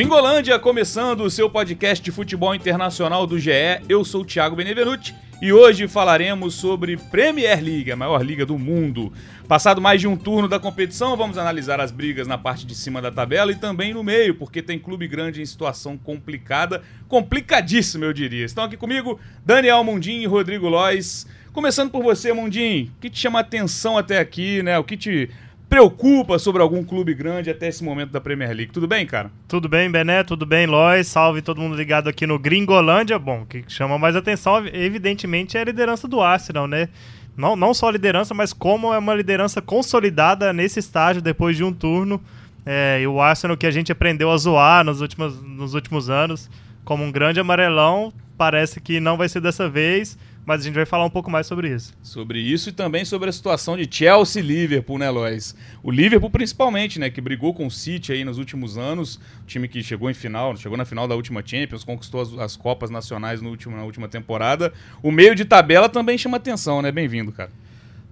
Gringolândia, começando o seu podcast de futebol internacional do GE. Eu sou o Thiago Benevenuti e hoje falaremos sobre Premier League, a maior liga do mundo. Passado mais de um turno da competição, vamos analisar as brigas na parte de cima da tabela e também no meio, porque tem clube grande em situação complicada, complicadíssima eu diria. Estão aqui comigo Daniel Mundim e Rodrigo Lois. Começando por você, Mundim, o que te chama atenção até aqui, né? O que te preocupa sobre algum clube grande até esse momento da Premier League. Tudo bem, cara? Tudo bem, Bené, tudo bem, Lois. Salve todo mundo ligado aqui no Gringolândia. Bom, o que chama mais atenção, evidentemente, é a liderança do Arsenal, né? Não, não só a liderança, mas como é uma liderança consolidada nesse estágio depois de um turno. É, e o Arsenal que a gente aprendeu a zoar nos últimos, nos últimos anos como um grande amarelão, parece que não vai ser dessa vez mas a gente vai falar um pouco mais sobre isso. Sobre isso e também sobre a situação de Chelsea e Liverpool, né, Lois? O Liverpool principalmente, né, que brigou com o City aí nos últimos anos, o time que chegou em final, chegou na final da última Champions, conquistou as, as Copas Nacionais no último, na última temporada. O meio de tabela também chama atenção, né? Bem-vindo, cara.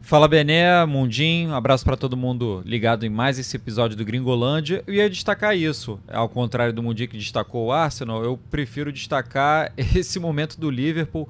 Fala Bené, Mundinho, um abraço para todo mundo ligado em mais esse episódio do Gringolândia. Eu ia destacar isso, ao contrário do Mundinho que destacou o Arsenal, eu prefiro destacar esse momento do Liverpool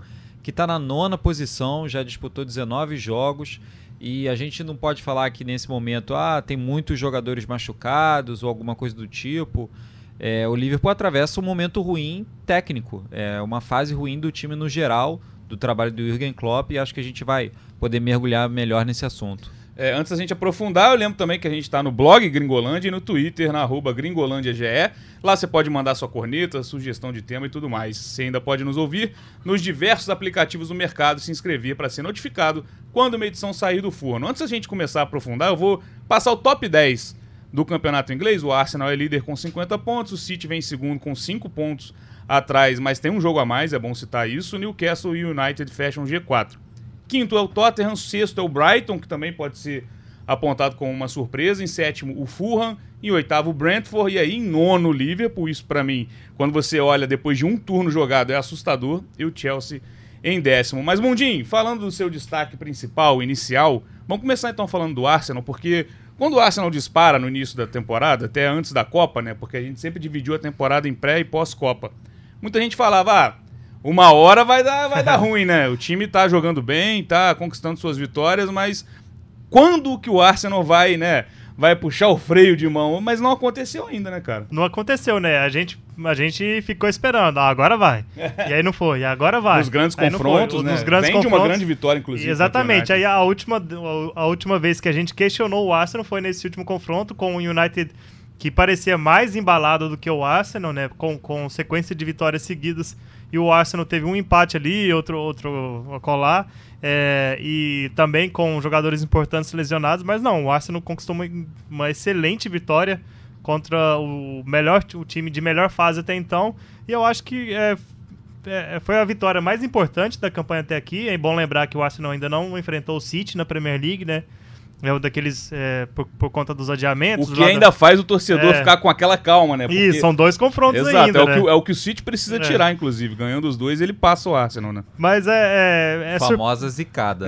que está na nona posição, já disputou 19 jogos. E a gente não pode falar que nesse momento, ah, tem muitos jogadores machucados ou alguma coisa do tipo. É, o Liverpool atravessa um momento ruim técnico, é uma fase ruim do time no geral, do trabalho do Jürgen Klopp, e acho que a gente vai poder mergulhar melhor nesse assunto. É, antes da gente aprofundar, eu lembro também que a gente está no blog Gringolândia e no Twitter, na arroba GringolândiaGE. Lá você pode mandar sua corneta, sugestão de tema e tudo mais. Você ainda pode nos ouvir nos diversos aplicativos do mercado e se inscrever para ser notificado quando uma edição sair do forno. Antes da gente começar a aprofundar, eu vou passar o top 10 do campeonato inglês. O Arsenal é líder com 50 pontos, o City vem em segundo com 5 pontos atrás, mas tem um jogo a mais, é bom citar isso. Newcastle e United fecham G4. Quinto é o Tottenham, sexto é o Brighton, que também pode ser apontado como uma surpresa. Em sétimo, o Fulham. Em oitavo, o Brentford. E aí, em nono, o Liverpool. Isso, para mim, quando você olha depois de um turno jogado, é assustador. E o Chelsea em décimo. Mas, Mundinho, falando do seu destaque principal, inicial, vamos começar então falando do Arsenal, porque quando o Arsenal dispara no início da temporada, até antes da Copa, né? Porque a gente sempre dividiu a temporada em pré e pós-Copa. Muita gente falava, ah, uma hora vai dar, vai dar ruim, né? O time tá jogando bem, tá conquistando suas vitórias, mas quando que o Arsenal vai, né? Vai puxar o freio de mão, mas não aconteceu ainda, né, cara? Não aconteceu, né? A gente, a gente ficou esperando, ah, agora vai. e aí não foi, e agora vai. Nos grandes confrontos, né? Nos grandes Vem confrontos. de uma grande vitória, inclusive. Exatamente. Aí a última, a última vez que a gente questionou o Arsenal foi nesse último confronto com o United que parecia mais embalado do que o Arsenal, né? Com, com sequência de vitórias seguidas e o Arsenal teve um empate ali, outro, outro colar, é, e também com jogadores importantes lesionados, mas não, o Arsenal conquistou uma, uma excelente vitória contra o melhor o time de melhor fase até então, e eu acho que é, é, foi a vitória mais importante da campanha até aqui. É bom lembrar que o Arsenal ainda não enfrentou o City na Premier League, né? É o daqueles. É, por, por, conta dos adiamentos. O que ainda da... faz o torcedor é. ficar com aquela calma, né? Porque... Isso, são dois confrontos Exato, ainda. É, né? o que, é o que o City precisa é. tirar, inclusive. Ganhando os dois, ele passa o Arsenal, né? Mas é. é, é Famosa zicada.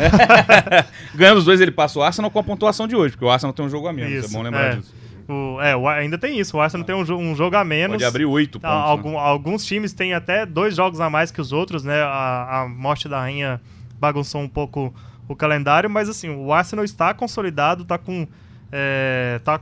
Ganhando os dois, ele passa o Arsenal com a pontuação de hoje, porque o Arsenal tem um jogo a menos. É isso, é bom lembrar disso. O, é, ainda tem isso. O Arsenal tem um, um jogo a menos. Pode abrir oito pontos. Algum, né? Alguns times têm até dois jogos a mais que os outros, né? A, a morte da rainha bagunçou um pouco o calendário, mas assim, o Arsenal está consolidado, está com. É, tá,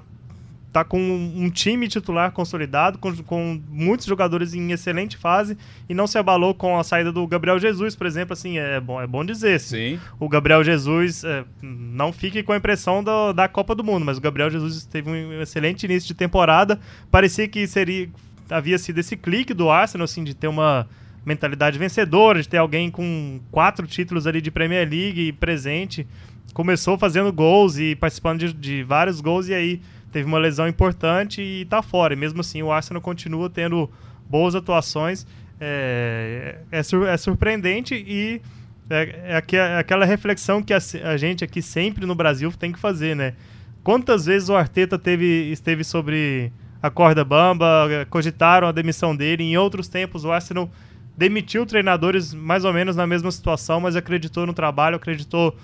tá com um time titular consolidado, com, com muitos jogadores em excelente fase e não se abalou com a saída do Gabriel Jesus, por exemplo. Assim, é bom, é bom dizer. Assim, Sim. O Gabriel Jesus é, não fique com a impressão do, da Copa do Mundo, mas o Gabriel Jesus teve um excelente início de temporada. Parecia que seria havia sido esse clique do Arsenal, assim, de ter uma mentalidade vencedora, de ter alguém com quatro títulos ali de Premier League presente. Começou fazendo gols e participando de, de vários gols e aí teve uma lesão importante e tá fora. E mesmo assim o Arsenal continua tendo boas atuações. É, é, sur é surpreendente e é, é, é, aquela reflexão que a, a, gente aqui sempre no Brasil tem que fazer, né? Quantas vezes o Arteta teve, esteve sobre a corda bamba, cogitaram a demissão dele, em outros tempos o Arsenal demitiu treinadores mais ou menos na mesma situação, mas acreditou no trabalho, acreditou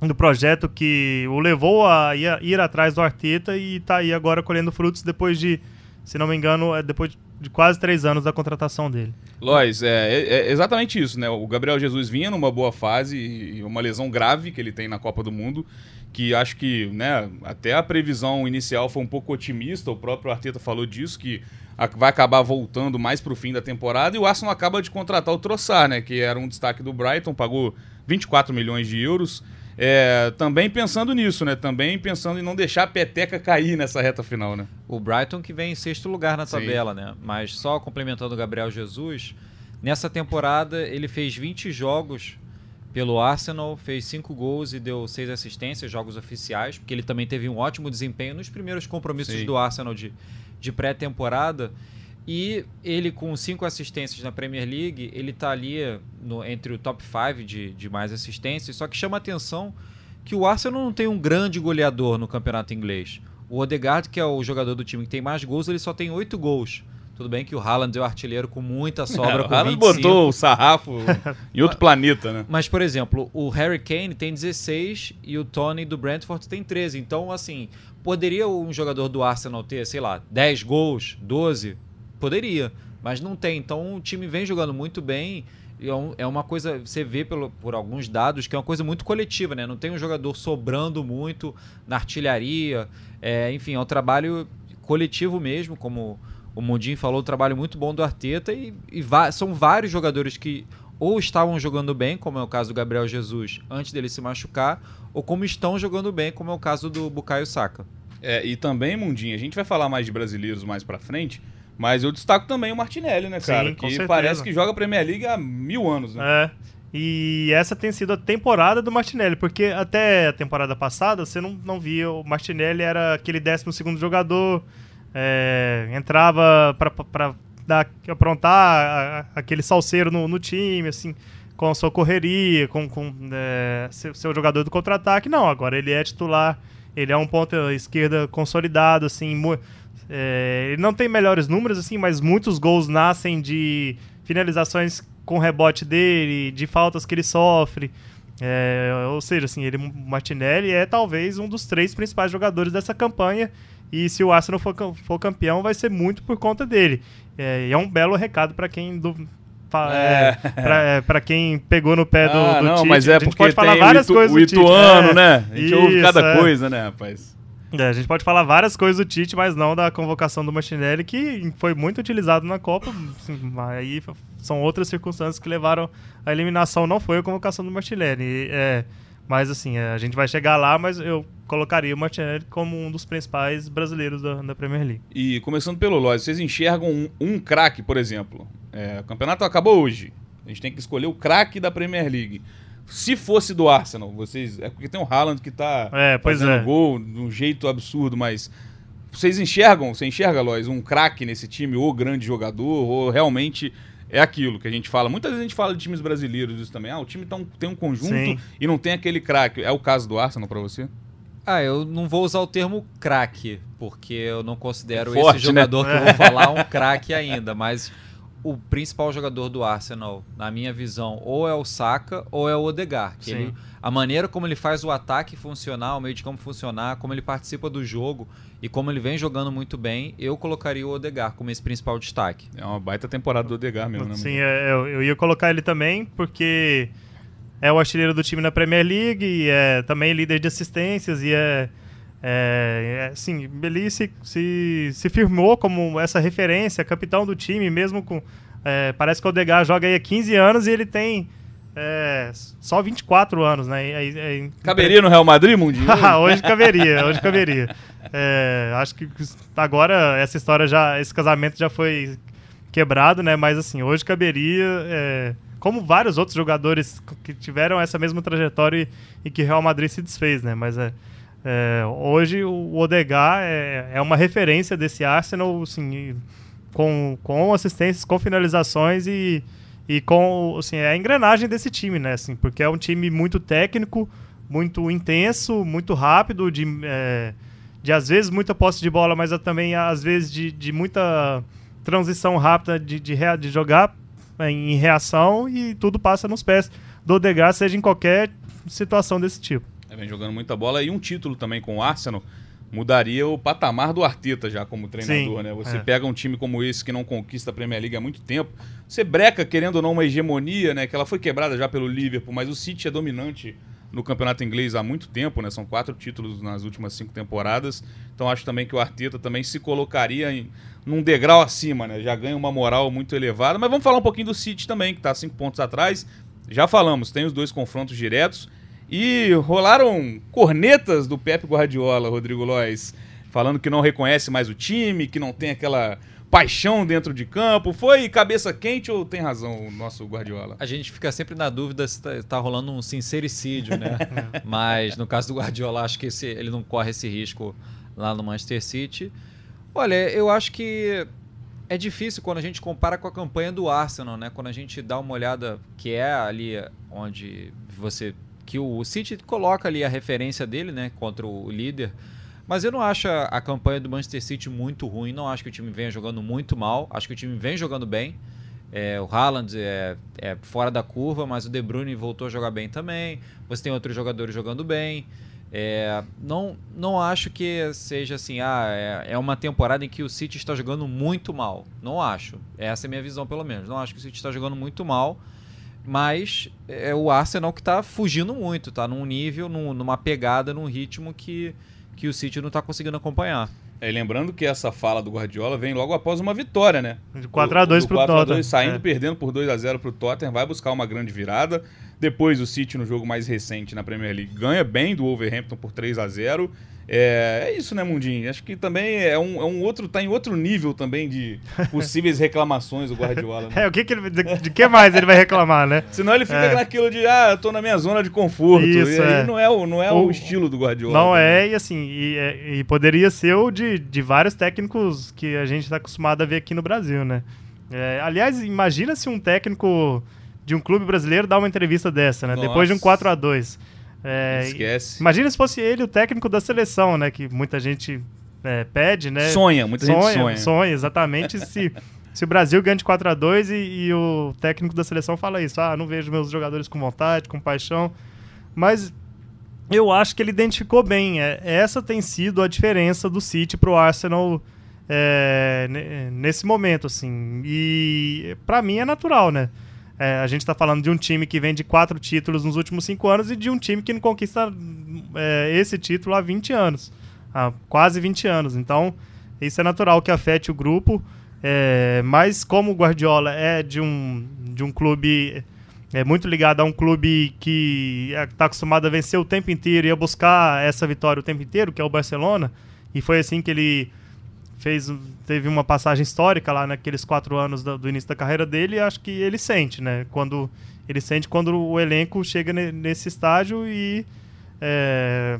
no projeto que o levou a ir, atrás do Arteta e está aí agora colhendo frutos depois de se não me engano, é depois de quase três anos da contratação dele. Lois, é, é, é, exatamente isso, né? O Gabriel Jesus vinha numa boa fase e uma lesão grave que ele tem na Copa do Mundo, que acho que, né, até a previsão inicial foi um pouco otimista, o próprio Arteta falou disso, que vai acabar voltando mais para o fim da temporada, e o Arsenal acaba de contratar o Trossard, né, que era um destaque do Brighton, pagou 24 milhões de euros, é, também pensando nisso, né? Também pensando em não deixar a peteca cair nessa reta final, né? O Brighton que vem em sexto lugar na tabela, Sim. né? Mas só complementando o Gabriel Jesus, nessa temporada ele fez 20 jogos pelo Arsenal, fez 5 gols e deu 6 assistências, jogos oficiais, porque ele também teve um ótimo desempenho nos primeiros compromissos Sim. do Arsenal de, de pré-temporada. E ele, com cinco assistências na Premier League, ele está ali no, entre o top 5 de, de mais assistências. Só que chama atenção que o Arsenal não tem um grande goleador no campeonato inglês. O Odegaard, que é o jogador do time que tem mais gols, ele só tem oito gols. Tudo bem que o Haaland é o artilheiro com muita sobra. É, o Haaland botou o sarrafo em outro planeta, né? Mas, por exemplo, o Harry Kane tem 16 e o Tony do Brentford tem 13. Então, assim, poderia um jogador do Arsenal ter, sei lá, 10 gols, 12? Poderia, mas não tem. Então o time vem jogando muito bem. E é, é uma coisa, você vê pelo, por alguns dados, que é uma coisa muito coletiva, né? Não tem um jogador sobrando muito na artilharia. É, enfim, é um trabalho coletivo mesmo, como o Mundinho falou, um trabalho muito bom do Arteta. E, e são vários jogadores que ou estavam jogando bem, como é o caso do Gabriel Jesus, antes dele se machucar, ou como estão jogando bem, como é o caso do Bukayo Saka. É, e também, Mundinho, a gente vai falar mais de brasileiros mais pra frente, mas eu destaco também o Martinelli, né, cara? Sim, que certeza. parece que joga Premier League há mil anos, né? É. E essa tem sido a temporada do Martinelli, porque até a temporada passada você não, não via o Martinelli era aquele 12 segundo jogador, é, entrava para dar, aprontar aquele salseiro no, no, time, assim, com a sua correria, com, com é, seu, seu, jogador do contra-ataque. Não, agora ele é titular, ele é um ponta esquerda consolidado, assim, é, ele não tem melhores números, assim, mas muitos gols nascem de finalizações com rebote dele, de faltas que ele sofre. É, ou seja, assim, ele, Martinelli é talvez um dos três principais jogadores dessa campanha. E se o Arsenal for, for campeão, vai ser muito por conta dele. É, e é um belo recado para quem é, é para quem pegou no pé ah, do, do não, Tite. mas é porque pode falar várias o, itu, coisas o ituano, né? A gente Isso, ouve cada é. coisa, né, rapaz? É, a gente pode falar várias coisas do Tite, mas não da convocação do Martinelli, que foi muito utilizado na Copa. Assim, aí são outras circunstâncias que levaram à eliminação, não foi a convocação do Martinelli. É, mas assim, é, a gente vai chegar lá, mas eu colocaria o Martinelli como um dos principais brasileiros da, da Premier League. E começando pelo Lodge, vocês enxergam um, um craque, por exemplo? É, o campeonato acabou hoje. A gente tem que escolher o craque da Premier League. Se fosse do Arsenal, vocês. É porque tem o Haaland que tá é, fazendo é. gol de um jeito absurdo, mas. Vocês enxergam, você enxerga, Lois, um craque nesse time, ou grande jogador, ou realmente é aquilo que a gente fala. Muitas vezes a gente fala de times brasileiros isso também. Ah, o time tá um, tem um conjunto Sim. e não tem aquele craque. É o caso do Arsenal para você? Ah, eu não vou usar o termo craque, porque eu não considero Forte, esse jogador né? que eu vou falar um craque ainda, mas o principal jogador do Arsenal, na minha visão, ou é o Saka ou é o Odegaard. Que ele, a maneira como ele faz o ataque funcionar, o meio de campo funcionar, como ele participa do jogo e como ele vem jogando muito bem, eu colocaria o Odegaard como esse principal destaque. É uma baita temporada do Odegaard mesmo, né? Sim, é, eu, eu ia colocar ele também, porque é o artilheiro do time na Premier League, e é também líder de assistências e é é, assim, ele se, se, se, firmou como essa referência, capitão do time, mesmo com. É, parece que o Odegaard joga aí há 15 anos e ele tem é, só 24 anos, né? É, caberia no Real Madrid, Mundinho? hoje caberia, hoje caberia. É, acho que agora essa história já, esse casamento já foi quebrado, né? Mas assim, hoje caberia, é, como vários outros jogadores que tiveram essa mesma trajetória e, e que Real Madrid se desfez, né? Mas é, é, hoje o Odegar é, é, uma referência desse Arsenal, assim, com, com assistências, com finalizações e, e com assim, é a engrenagem desse time, né? Assim, porque é um time muito técnico, muito intenso, muito rápido, de, é, de às vezes muita posse de bola, mas também às vezes de, de muita transição rápida de, de, de jogar é, em reação e tudo passa nos pés do Odegar, seja em qualquer situação desse tipo vem jogando muita bola e um título também com o Arsenal. mudaria o patamar do Arteta já como treinador, Sim, né? Você é. pega um time como esse que não conquista a Premier League há muito tempo, você breca querendo ou não uma hegemonia, né? Que ela foi quebrada já pelo Liverpool, mas o City é dominante no campeonato inglês há muito tempo, né? São quatro títulos nas últimas cinco temporadas. Então acho também que o Arteta também se colocaria em num degrau acima, né? Já ganha uma moral muito elevada. Mas vamos falar um pouquinho do City também, que está cinco pontos atrás. Já falamos, tem os dois confrontos diretos. E rolaram cornetas do Pep Guardiola, Rodrigo Lois, falando que não reconhece mais o time, que não tem aquela paixão dentro de campo. Foi cabeça quente ou tem razão o nosso Guardiola? A gente fica sempre na dúvida se tá, tá rolando um sincericídio, né? Mas no caso do Guardiola, acho que esse- ele não corre esse risco lá no Manchester City. Olha, eu acho que é difícil quando a gente compara com a campanha do Arsenal, né? Quando a gente dá uma olhada que é ali onde você que o City coloca ali a referência dele, né, contra o líder. Mas eu não acho a, campanha do Manchester City muito ruim, não acho que o time venha jogando muito mal, acho que o time vem jogando bem. É, o Haaland é, é fora da curva, mas o De Bruyne voltou a jogar bem também. Você tem outros jogadores jogando bem. É, não, não acho que seja assim, ah, é, é uma temporada em que o City está jogando muito mal. Não acho. Essa é a minha visão, pelo menos. Não acho que o City está jogando muito mal. Mas é o Arsenal que está fugindo muito, tá num nível, num- numa pegada, num ritmo que, que o City não está conseguindo acompanhar. É, lembrando que essa fala do Guardiola vem logo após uma vitória, né? De 4x2 Do- do pro 4 a 2, Tottenham. Saindo É. perdendo por 2 a 0 pro Tottenham, vai buscar uma grande virada. Depois o City no jogo mais recente na Premier League ganha bem do Wolverhampton por 3 a 0 é, é isso, né, Mundinho? Acho que também é um, é um outro. tá em outro nível também de possíveis reclamações o Guardiola. Né? É, o que que ele, de, de que mais ele vai reclamar, né? Senão ele fica É. naquilo de, ah, eu tô na minha zona de conforto. Isso, e aí é. não é o, não é o, O- estilo do Guardiola. Não né? é, e assim, e, é- e poderia ser o de, de vários técnicos que a gente está acostumado a ver aqui no Brasil, né? É, aliás, imagina se um técnico de um clube brasileiro dá uma entrevista dessa, né? Depois de um Nossa. 4 a 2 é, Esquece. Imagina se fosse ele o técnico da seleção, né? Que muita gente é, pede, né? Sonha, muita gente sonha. sonha, exatamente. se, se o Brasil ganha de 4 a 2 e, e o técnico da seleção fala isso, ah, não vejo meus jogadores com vontade, com paixão. Mas eu acho que ele identificou bem. É, essa tem sido a diferença do City pro Arsenal é, ne- nesse momento, assim. E pra mim é natural, né? É, a gente tá falando de um time que vem de quatro títulos nos últimos cinco anos e de um time que não conquista é, esse título há 20 anos. Há quase 20 anos. Então, isso é natural que afete o grupo. É, mas como o Guardiola é de um, de um clube é muito ligado a um clube que está acostumado a vencer o tempo inteiro e a buscar essa vitória o tempo inteiro, que é o Barcelona, e foi assim que ele fez teve uma passagem histórica lá naqueles quatro anos do, do início da carreira dele, e acho que ele sente, né? Quando ele sente quando o elenco chega ne- nesse estágio e é,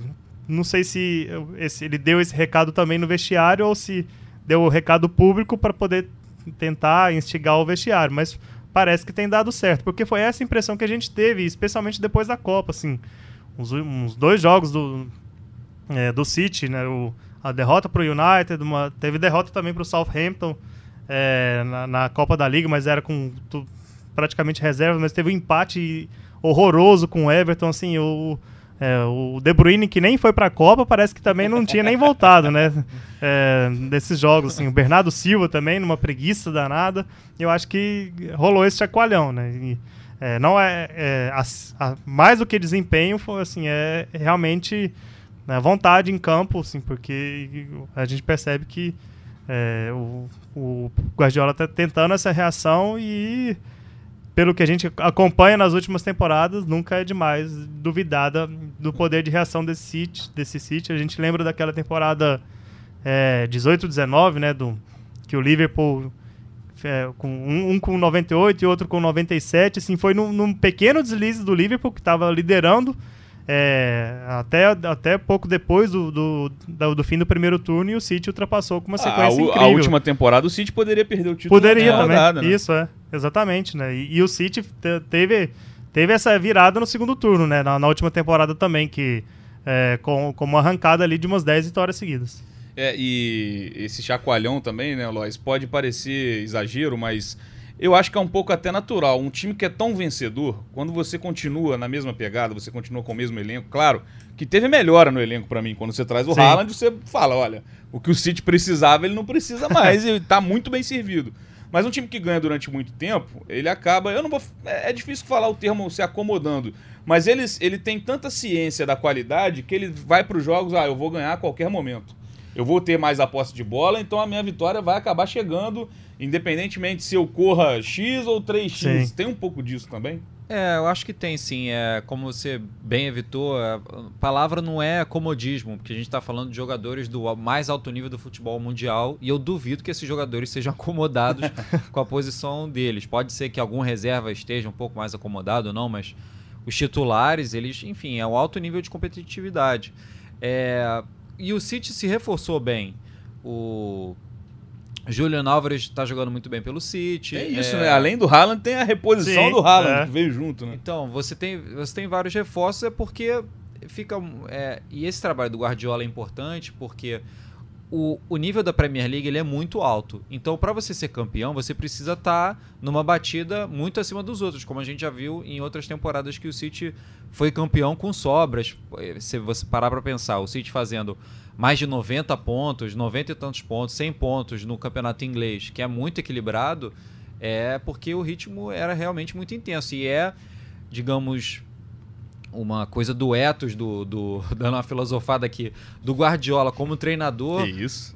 não sei se esse- ele deu esse recado também no vestiário ou se deu o recado público para poder tentar instigar o vestiário, mas parece que tem dado certo, porque foi essa impressão que a gente teve, especialmente depois da Copa, assim, uns, uns dois jogos do, é, do City, né, o, a derrota para o United, uma, teve derrota também para o Southampton é, na, na Copa da Liga, mas era com tu- praticamente reserva, mas teve um empate horroroso com o Everton, assim, o, é, o De Bruyne, que nem foi para a Copa, parece que também não tinha nem voltado, né, é, desses jogos, assim, o Bernardo Silva também, numa preguiça danada, eu acho que rolou esse chacoalhão, né, e, é, não é, é, a- a- mais do que desempenho, foi, assim, é realmente né, vontade em campo, assim, porque a gente percebe que é, o, o Guardiola está tentando essa reação e pelo que a gente acompanha nas últimas temporadas, nunca é demais duvidar da- do poder de reação desse City. Desse City. A gente lembra daquela temporada é, 18-19, né, do, que o Liverpool é, com um, um com 98 e outro com 97, assim, foi num, num pequeno deslize do Liverpool que estava liderando é, até, até pouco depois do, do, do, fim do primeiro turno e o City ultrapassou com uma Ah, sequência a, incrível. a última temporada o City poderia perder o título. Poderia na também. rodada, né? Isso, é. Exatamente, né? E, e o City te- teve, teve essa virada no segundo turno, né? Na, na última temporada também, que é, com, com uma arrancada ali de umas 10 vitórias seguidas. É, e esse chacoalhão também, né, Lois, pode parecer exagero, mas eu acho que é um pouco até natural. Um time que é tão vencedor, quando você continua na mesma pegada, você continua com o mesmo elenco, claro, que teve melhora no elenco para mim. Quando você traz o Sim. Haaland, você fala, olha, o que o City precisava, ele não precisa mais e tá muito bem servido. Mas um time que ganha durante muito tempo, ele acaba. Eu não vou. É, é difícil falar o termo se acomodando. Mas ele, ele tem tanta ciência da qualidade que ele vai para os jogos, ah, eu vou ganhar a qualquer momento. Eu vou ter mais a posse de bola, então a minha vitória vai acabar chegando, independentemente se eu corra X ou 3X. Sim. Tem um pouco disso também? É, eu acho que tem sim. É, como você bem evitou, a palavra não é comodismo, porque a gente está falando de jogadores do mais alto nível do futebol mundial e eu duvido que esses jogadores sejam acomodados com a posição deles. Pode ser que algum reserva esteja um pouco mais acomodado ou não, mas os titulares, eles, enfim, é um alto nível de competitividade. É, e o City se reforçou bem. O Julian Álvares está jogando muito bem pelo City. É isso, é... né? Além do Haaland, tem a reposição Sim, do Haaland, é. que veio junto, né? Então, você tem, você tem vários reforços, é porque fica. É, e esse trabalho do Guardiola é importante porque o, o nível da Premier League ele é muito alto. Então, para você ser campeão, você precisa estar tá numa batida muito acima dos outros, como a gente já viu em outras temporadas que o City foi campeão com sobras. Se você parar para pensar, o City fazendo mais de 90 pontos, 90 e tantos pontos, 100 pontos no campeonato inglês, que é muito equilibrado, é porque o ritmo era realmente muito intenso. E é, digamos, uma coisa do ethos, do, do, dando uma filosofada aqui, do Guardiola como treinador,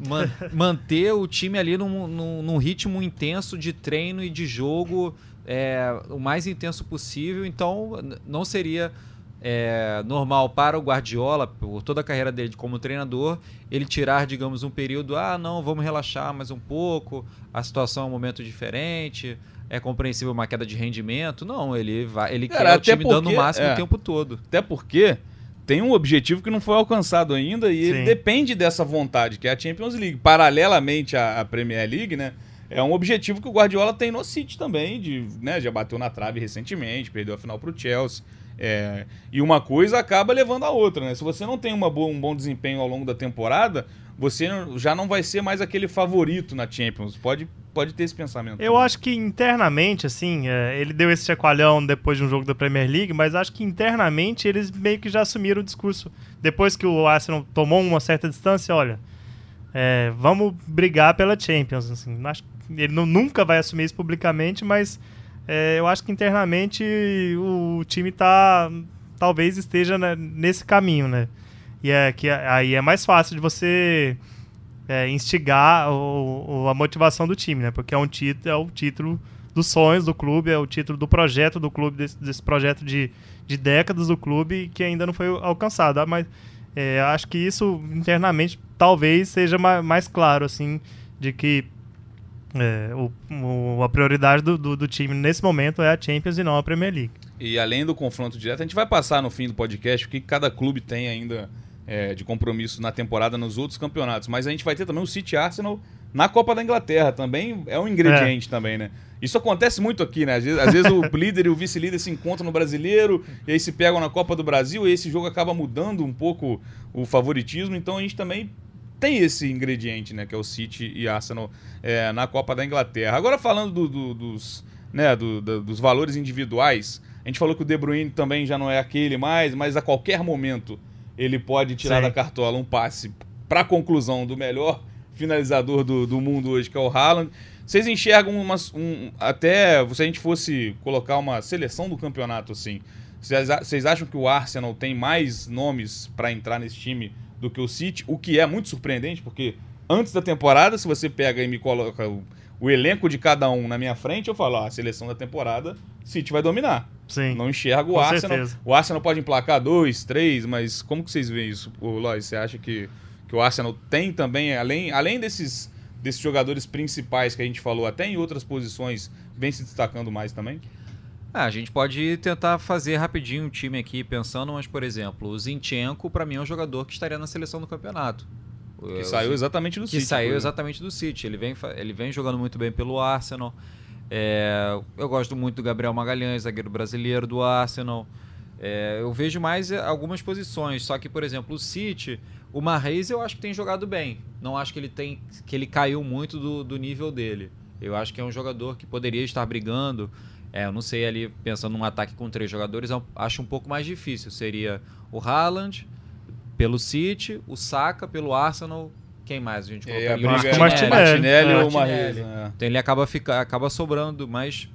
man, manter o time ali num, num, num, ritmo intenso de treino e de jogo é, o mais intenso possível. Então, não seria é, normal para o Guardiola, por toda a carreira dele como treinador, ele tirar, digamos, um período, ah, não, vamos relaxar mais um pouco, a situação é um momento diferente, é compreensível uma queda de rendimento. Não, ele vai, ele Cara, quer o time porque, dando o máximo é, o tempo todo. Até porque tem um objetivo que não foi alcançado ainda e Sim. ele depende dessa vontade, que é a Champions League. Paralelamente à, à Premier League, né? É um objetivo que o Guardiola tem no City também, de, né, já bateu na trave recentemente, perdeu a final para o Chelsea. É, e uma coisa acaba levando a outra, né? Se você não tem uma boa, um bom desempenho ao longo da temporada, você já não vai ser mais aquele favorito na Champions. Pode, pode ter esse pensamento. Eu acho que internamente, assim, é, ele deu esse chacoalhão depois de um jogo da Premier League, mas acho que internamente eles meio que já assumiram o discurso. Depois que o Arsenal tomou uma certa distância, olha, é, vamos brigar pela Champions. Assim, acho ele não, nunca vai assumir isso publicamente, mas é, eu acho que internamente o, time tá talvez esteja nesse caminho, né? E é que aí é mais fácil de você é, instigar o, o, a motivação do time, né? Porque é um título, é o título dos sonhos do clube, é o título do projeto do clube, desse, desse projeto de, de décadas do clube que ainda não foi alcançado. Ah, mas é, acho que isso internamente talvez seja mais, mais claro, assim, de que é, o, o, a prioridade do, do, do, time nesse momento é a Champions e não a Premier League. E além do confronto direto, a gente vai passar no fim do podcast o que cada clube tem ainda é, de compromisso na temporada nos outros campeonatos. Mas a gente vai ter também o City Arsenal na Copa da Inglaterra. Também é um ingrediente é. também, né? Isso acontece muito aqui, né? Às vezes, às vezes o líder e o vice-líder se encontram no brasileiro e aí se pegam na Copa do Brasil e esse jogo acaba mudando um pouco o favoritismo. Então a gente também tem esse ingrediente, né? Que é o City e Arsenal é, na Copa da Inglaterra. Agora falando do, do, dos, né, do, dos valores individuais, a gente falou que o De Bruyne também já não é aquele mais, mas a qualquer momento ele pode tirar Sim. da cartola um passe para conclusão do melhor finalizador do, do mundo hoje, que é o Haaland. Vocês enxergam umas, um, até se a gente fosse colocar uma seleção do campeonato assim, vocês acham que o Arsenal tem mais nomes para entrar nesse time do que o City, o que é muito surpreendente, porque antes da temporada, se você pega e me coloca o, elenco de cada um na minha frente, eu falo, ah, a seleção da temporada, City vai dominar. Sim. Não enxergo o Arsenal. Certeza. O Arsenal pode emplacar dois, três, mas como que vocês veem isso, Lois? Você acha que, que o Arsenal tem também, além, além desses, desses jogadores principais que a gente falou, até em outras posições, vem se destacando mais também? Ah, a gente pode tentar fazer rapidinho um time aqui pensando, mas, por exemplo, o Zinchenko, para mim, é um jogador que estaria na seleção do campeonato. Que saiu exatamente do que City. Que saiu exatamente do City. Ele vem, ele vem jogando muito bem pelo Arsenal. É, eu gosto muito do Gabriel Magalhães, zagueiro brasileiro do Arsenal. É, eu vejo mais algumas posições, só que, por exemplo, o City, o Marreis eu acho que tem jogado bem. Não acho que ele tem que ele caiu muito do, do nível dele. Eu acho que é um jogador que poderia estar brigando. É, eu não sei ali, pensando num ataque com três jogadores, acho um pouco mais difícil. Seria o Haaland pelo City, o Saka pelo Arsenal. Quem mais a gente É, briga é Martinelli. Martinelli É. ou. Martinelli. Então ele acaba, fica, acaba sobrando, mas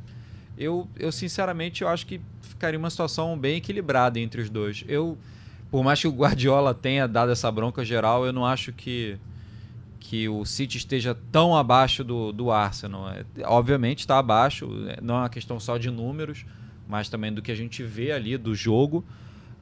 eu, eu sinceramente eu acho que ficaria uma situação bem equilibrada entre os dois. Eu, por mais que o Guardiola tenha dado essa bronca geral, eu não acho que que o City esteja tão abaixo do, do Arsenal. É, obviamente está abaixo, é, não é uma questão só de números, mas também do que a gente vê ali do jogo.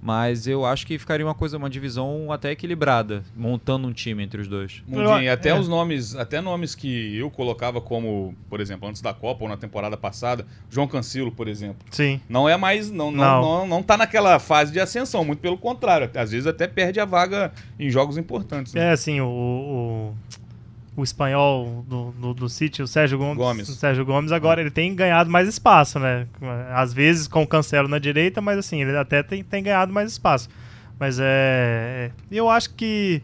Mas eu acho que ficaria uma coisa, uma divisão até equilibrada, montando um time entre os dois. Mundinho, até É. os nomes, até nomes que eu colocava como, por exemplo, antes da Copa ou na temporada passada, João Cancelo, por exemplo. Sim. Não é mais, não, não, Não. não. não, tá naquela fase de ascensão, muito pelo contrário. Às vezes até perde a vaga em jogos importantes. né? É, assim, o, o, o espanhol do, do, do City, o Sérgio Gomes, Gomes. o Sérgio Gomes, agora ele tem ganhado mais espaço, né? Às vezes com o Cancelo na direita, mas assim, ele até tem, tem ganhado mais espaço. Mas é. Eu acho que.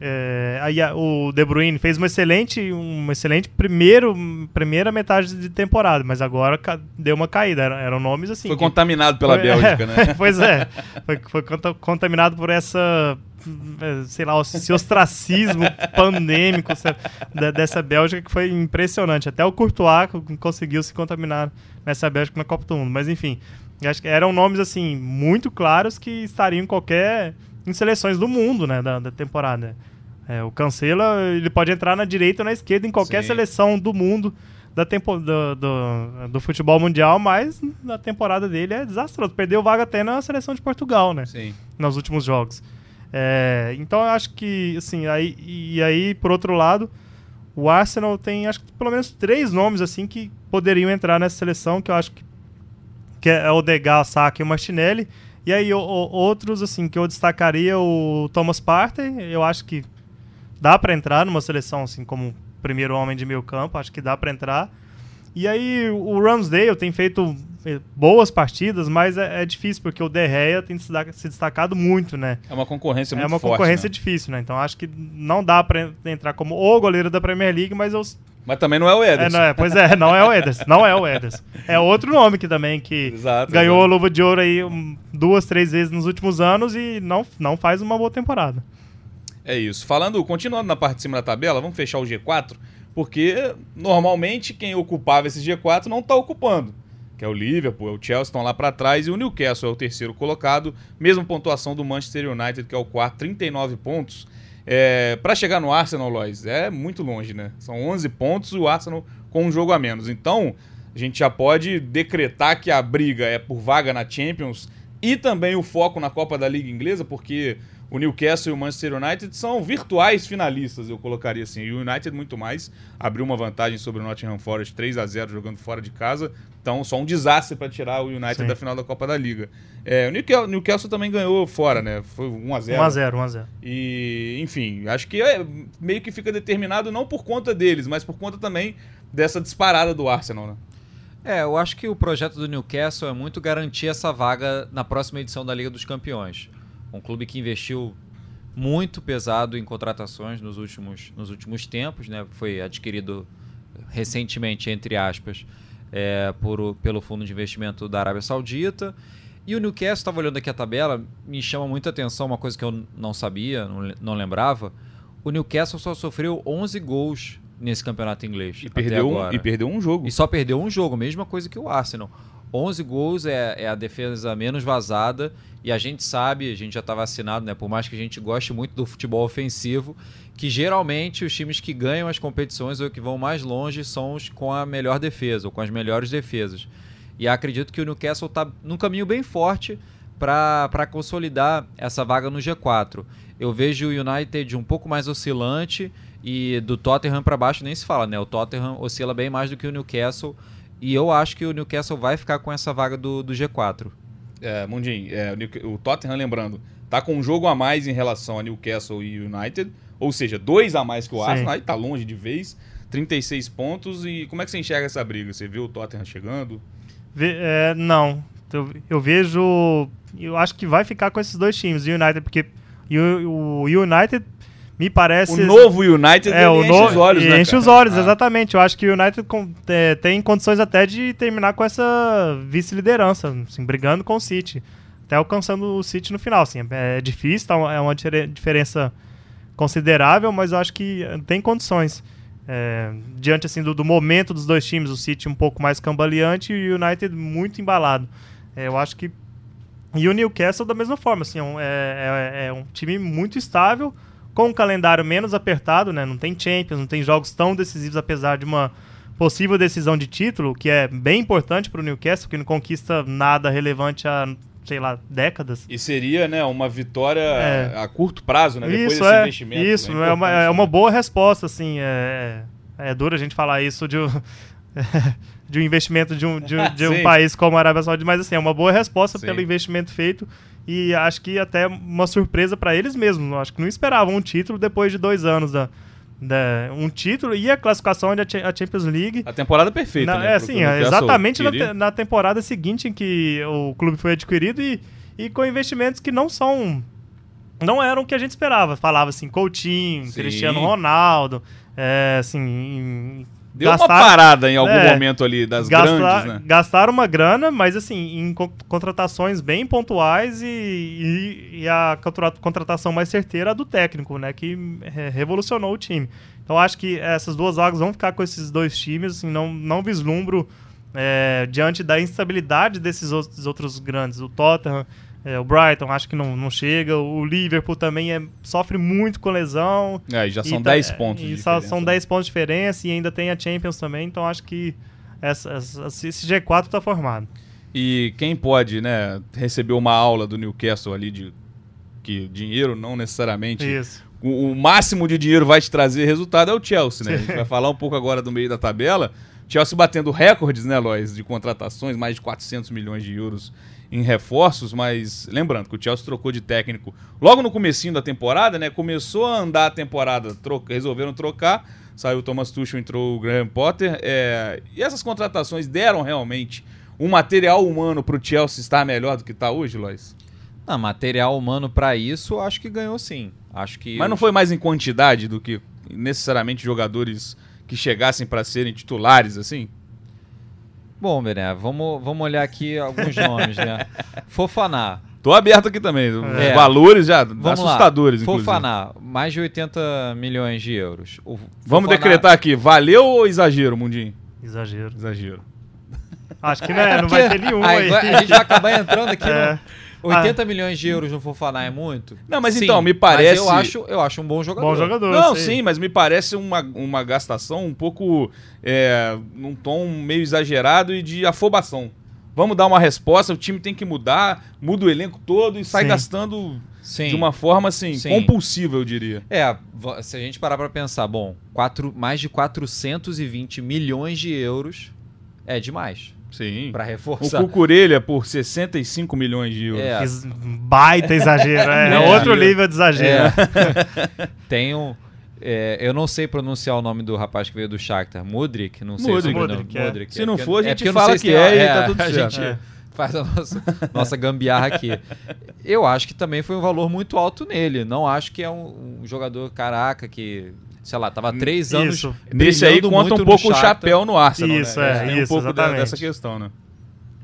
é, aí o De Bruyne fez uma excelente, um excelente primeiro, primeira metade de temporada, mas agora deu uma caída. Eram, eram nomes assim. Foi que- contaminado pela foi- Bélgica, é, né? pois é. Foi, foi conta- contaminado por essa, sei lá, esse ostracismo pandêmico dessa Bélgica que foi impressionante. Até o Courtois co- conseguiu se contaminar nessa Bélgica na Copa do Mundo. Mas enfim, acho que eram nomes assim muito claros que estariam em qualquer em seleções do mundo, né, da, da temporada. É, o Cancelo, ele pode entrar na direita ou na esquerda em qualquer Sim. seleção do mundo da tempo, do, do, do futebol mundial, mas na temporada dele é desastroso. Perdeu vaga até na seleção de Portugal, né? Sim. Nos últimos jogos. É, então eu acho que, assim, aí, e aí, por outro lado, o Arsenal tem, acho que pelo menos três nomes, assim, que poderiam entrar nessa seleção, que eu acho que, que é o Degas, Saka e o Martinelli. E aí, o- o- outros, assim, que eu destacaria o Thomas Partey, eu acho que dá pra entrar numa seleção, assim, como primeiro homem de meio campo, acho que dá pra entrar. E aí, o Ramsdale tem feito boas partidas, mas é, é difícil, porque o De Gea tem se destaca- se destacado muito, né? É uma concorrência É muito uma forte. concorrência né? difícil, né? Então acho que não dá pra entrar como o goleiro da Premier League, mas eu. Mas também não é o É, Ederson. não é, pois é, não é o Ederson. Não é o Ederson. É outro nome que também que Exato. ganhou a exato. luva de ouro aí duas, três vezes nos últimos anos e não, não faz uma boa temporada. É isso. Falando, continuando na parte de cima da tabela, vamos fechar o G4, porque normalmente quem ocupava esse G4 não está ocupando. Que é o Liverpool, é o Chelsea estão lá para trás e o Newcastle é o terceiro colocado, mesma pontuação do Manchester United, que é o quarto, 39 pontos. É, para chegar no Arsenal, Lois, é muito longe, né? São 11 pontos o Arsenal com um jogo a menos. Então, a gente já pode decretar que a briga é por vaga na Champions e também o foco na Copa da Liga Inglesa, porque o Newcastle e o Manchester United são virtuais finalistas, eu colocaria assim. E o United muito mais, abriu uma vantagem sobre o Nottingham Forest 3 a 0 jogando fora de casa. Então, só um desastre para tirar o United Sim. da final da Copa da Liga. É, o Newcastle, Newcastle também ganhou fora, né? Foi 1 a 0. 1x0, 1x0. E, enfim, acho que é, meio que fica determinado não por conta deles, mas por conta também dessa disparada do Arsenal, né? É, eu acho que o projeto do Newcastle é muito garantir essa vaga na próxima edição da Liga dos Campeões. Um clube que investiu muito pesado em contratações nos últimos, nos últimos tempos, né? Foi adquirido recentemente, entre aspas, é, por, pelo fundo de investimento da Arábia Saudita. E o Newcastle, estava olhando aqui a tabela, me chama muita atenção, uma coisa que eu não sabia, não, não lembrava. O Newcastle só sofreu 11 gols nesse campeonato inglês. E perdeu, um, e perdeu um jogo. E só perdeu um jogo, mesma coisa que o Arsenal. 11 gols é, é a defesa menos vazada e a gente sabe, a gente já está vacinado, né? Por mais que a gente goste muito do futebol ofensivo, que geralmente os times que ganham as competições ou que vão mais longe são os com a melhor defesa ou com as melhores defesas. E acredito que o Newcastle está num caminho bem forte para consolidar essa vaga no G4. Eu vejo o United um pouco mais oscilante e do Tottenham para baixo nem se fala, né? O Tottenham oscila bem mais do que o Newcastle e eu acho que o Newcastle vai ficar com essa vaga do, do G4. É, Mundinho, é, o Tottenham, lembrando, tá com um jogo a mais em relação a Newcastle e United, ou seja, dois a mais que o Sim. Arsenal, aí tá longe de vez, 36 pontos, e como é que você enxerga essa briga? Você viu o Tottenham chegando? Ve- é, não. Eu, eu vejo. Eu acho que vai ficar com esses dois times, o United, porque o, o United me parece. O novo United é, o enche no... os olhos, né? Enche cara? os olhos, Ah. exatamente. Eu acho que o United com- é, tem condições até de terminar com essa vice-liderança, assim, brigando com o City. Até alcançando o City no final. Assim, é difícil, tá, é uma difere- diferença considerável, mas eu acho que eh, tem condições. É, diante assim do, do momento dos dois times, o City um pouco mais cambaleante e o United muito embalado. É, eu acho que e o Newcastle da mesma forma, assim, é um, é, é- é um time muito estável, com um calendário menos apertado, né? Não tem Champions, não tem jogos tão decisivos, apesar de uma possível decisão de título, que é bem importante para o Newcastle, que não conquista nada relevante há, sei lá, décadas. E seria, né, uma vitória É. a curto prazo, né? Depois Isso desse é, investimento. isso né? é, uma, é uma né? boa resposta, assim. É, é duro a gente falar isso de, de um investimento de um, de de um Sim. país como a Arábia Saudita, mas assim, é uma boa resposta Sim. pelo investimento feito e acho que até uma surpresa para eles mesmos. Acho que não esperavam um título depois de dois anos da, da- um título e a classificação da Champions League. A temporada perfeita, Na- né? é o é exatamente na, te- na temporada seguinte em que o clube foi adquirido e, e com investimentos que não são. Não eram o que a gente esperava. Falava assim, Coutinho, Sim. Cristiano Ronaldo, é, assim. Deu uma gastar- parada em algum É, momento ali das gastar- grandes, né? Gastaram uma grana, mas assim, em co- contratações bem pontuais e, e- e a contra- contratação mais certeira a do técnico, né? Que é, revolucionou o time. Então acho que essas duas vagas vão ficar com esses dois times, assim, não, não vislumbro é, diante da instabilidade desses outros, outros grandes. O Tottenham, é, o Brighton, acho que não, não chega. O Liverpool também é, sofre muito com lesão. É, e já são E tá- 10 pontos E de só- são né? 10 pontos de diferença e ainda tem a Champions também, então acho que essa, essa- esse G4 tá formado. E quem pode, né, receber uma aula do Newcastle ali de que dinheiro não necessariamente Isso. o, o máximo de dinheiro vai te trazer resultado é o Chelsea, né? A gente vai falar um pouco agora do meio da tabela. Chelsea batendo recordes, né, Lois, de contratações, mais de 400 milhões de euros em reforços, mas lembrando que o Chelsea trocou de técnico logo no comecinho da temporada, né? Começou a andar a temporada, troca, resolveram trocar, saiu o Thomas Tuchel, entrou o Graham Potter, é, e essas contratações deram realmente um material humano para o Chelsea estar melhor do que está hoje, Lois? Não, material humano pra isso, acho que ganhou sim. Acho que Mas não foi mais em quantidade do que necessariamente jogadores que chegassem para serem titulares, assim? Bom, Bené, vamos, vamos olhar aqui alguns nomes, né? Fofaná. Tô aberto aqui também. É. valores já Vamos assustadores, lá. inclusive. Fofaná, mais de 80 milhões de euros. O Vamos decretar aqui, valeu ou exagero, Mundinho? Exagero. Exagero. Acho que né, não vai ter nenhum Aí aí. a gente vai acabar entrando aqui É. no... 80 milhões de euros no Fofaná é muito? Não, mas então, me parece- Mas eu acho, eu acho um bom jogador. Bom jogador. Não, sim, mas me parece uma, uma gastação um pouco é, num tom meio exagerado e de afobação. Vamos dar uma resposta, o time tem que mudar, muda o elenco todo e sai Sim. gastando Sim. de uma forma assim, Sim. compulsiva, eu diria. É, se a gente parar pra pensar, bom, quatro, mais de 420 milhões de euros é demais Sim. pra O reforçar. Cucurelha por 65 milhões de euros. É. Baita exagero. É, É. outro nível de exagero. É. Tem um. é, eu não sei pronunciar o nome do rapaz que veio do Shakhtar. Mudrik, não sei o sobrenome. Mudryk, é. Mudryk, Se é não for, a gente eu não fala que é e tá tudo a certo. gente É. faz a nossa, nossa gambiarra aqui. Eu acho que também foi um valor muito alto nele. Não acho que é um, um jogador caraca que, sei lá, tava três anos. Isso. Nesse aí conta um pouco o chapéu no Arsenal, Isso, né? é, um isso, pouco da- exatamente. dessa questão, né?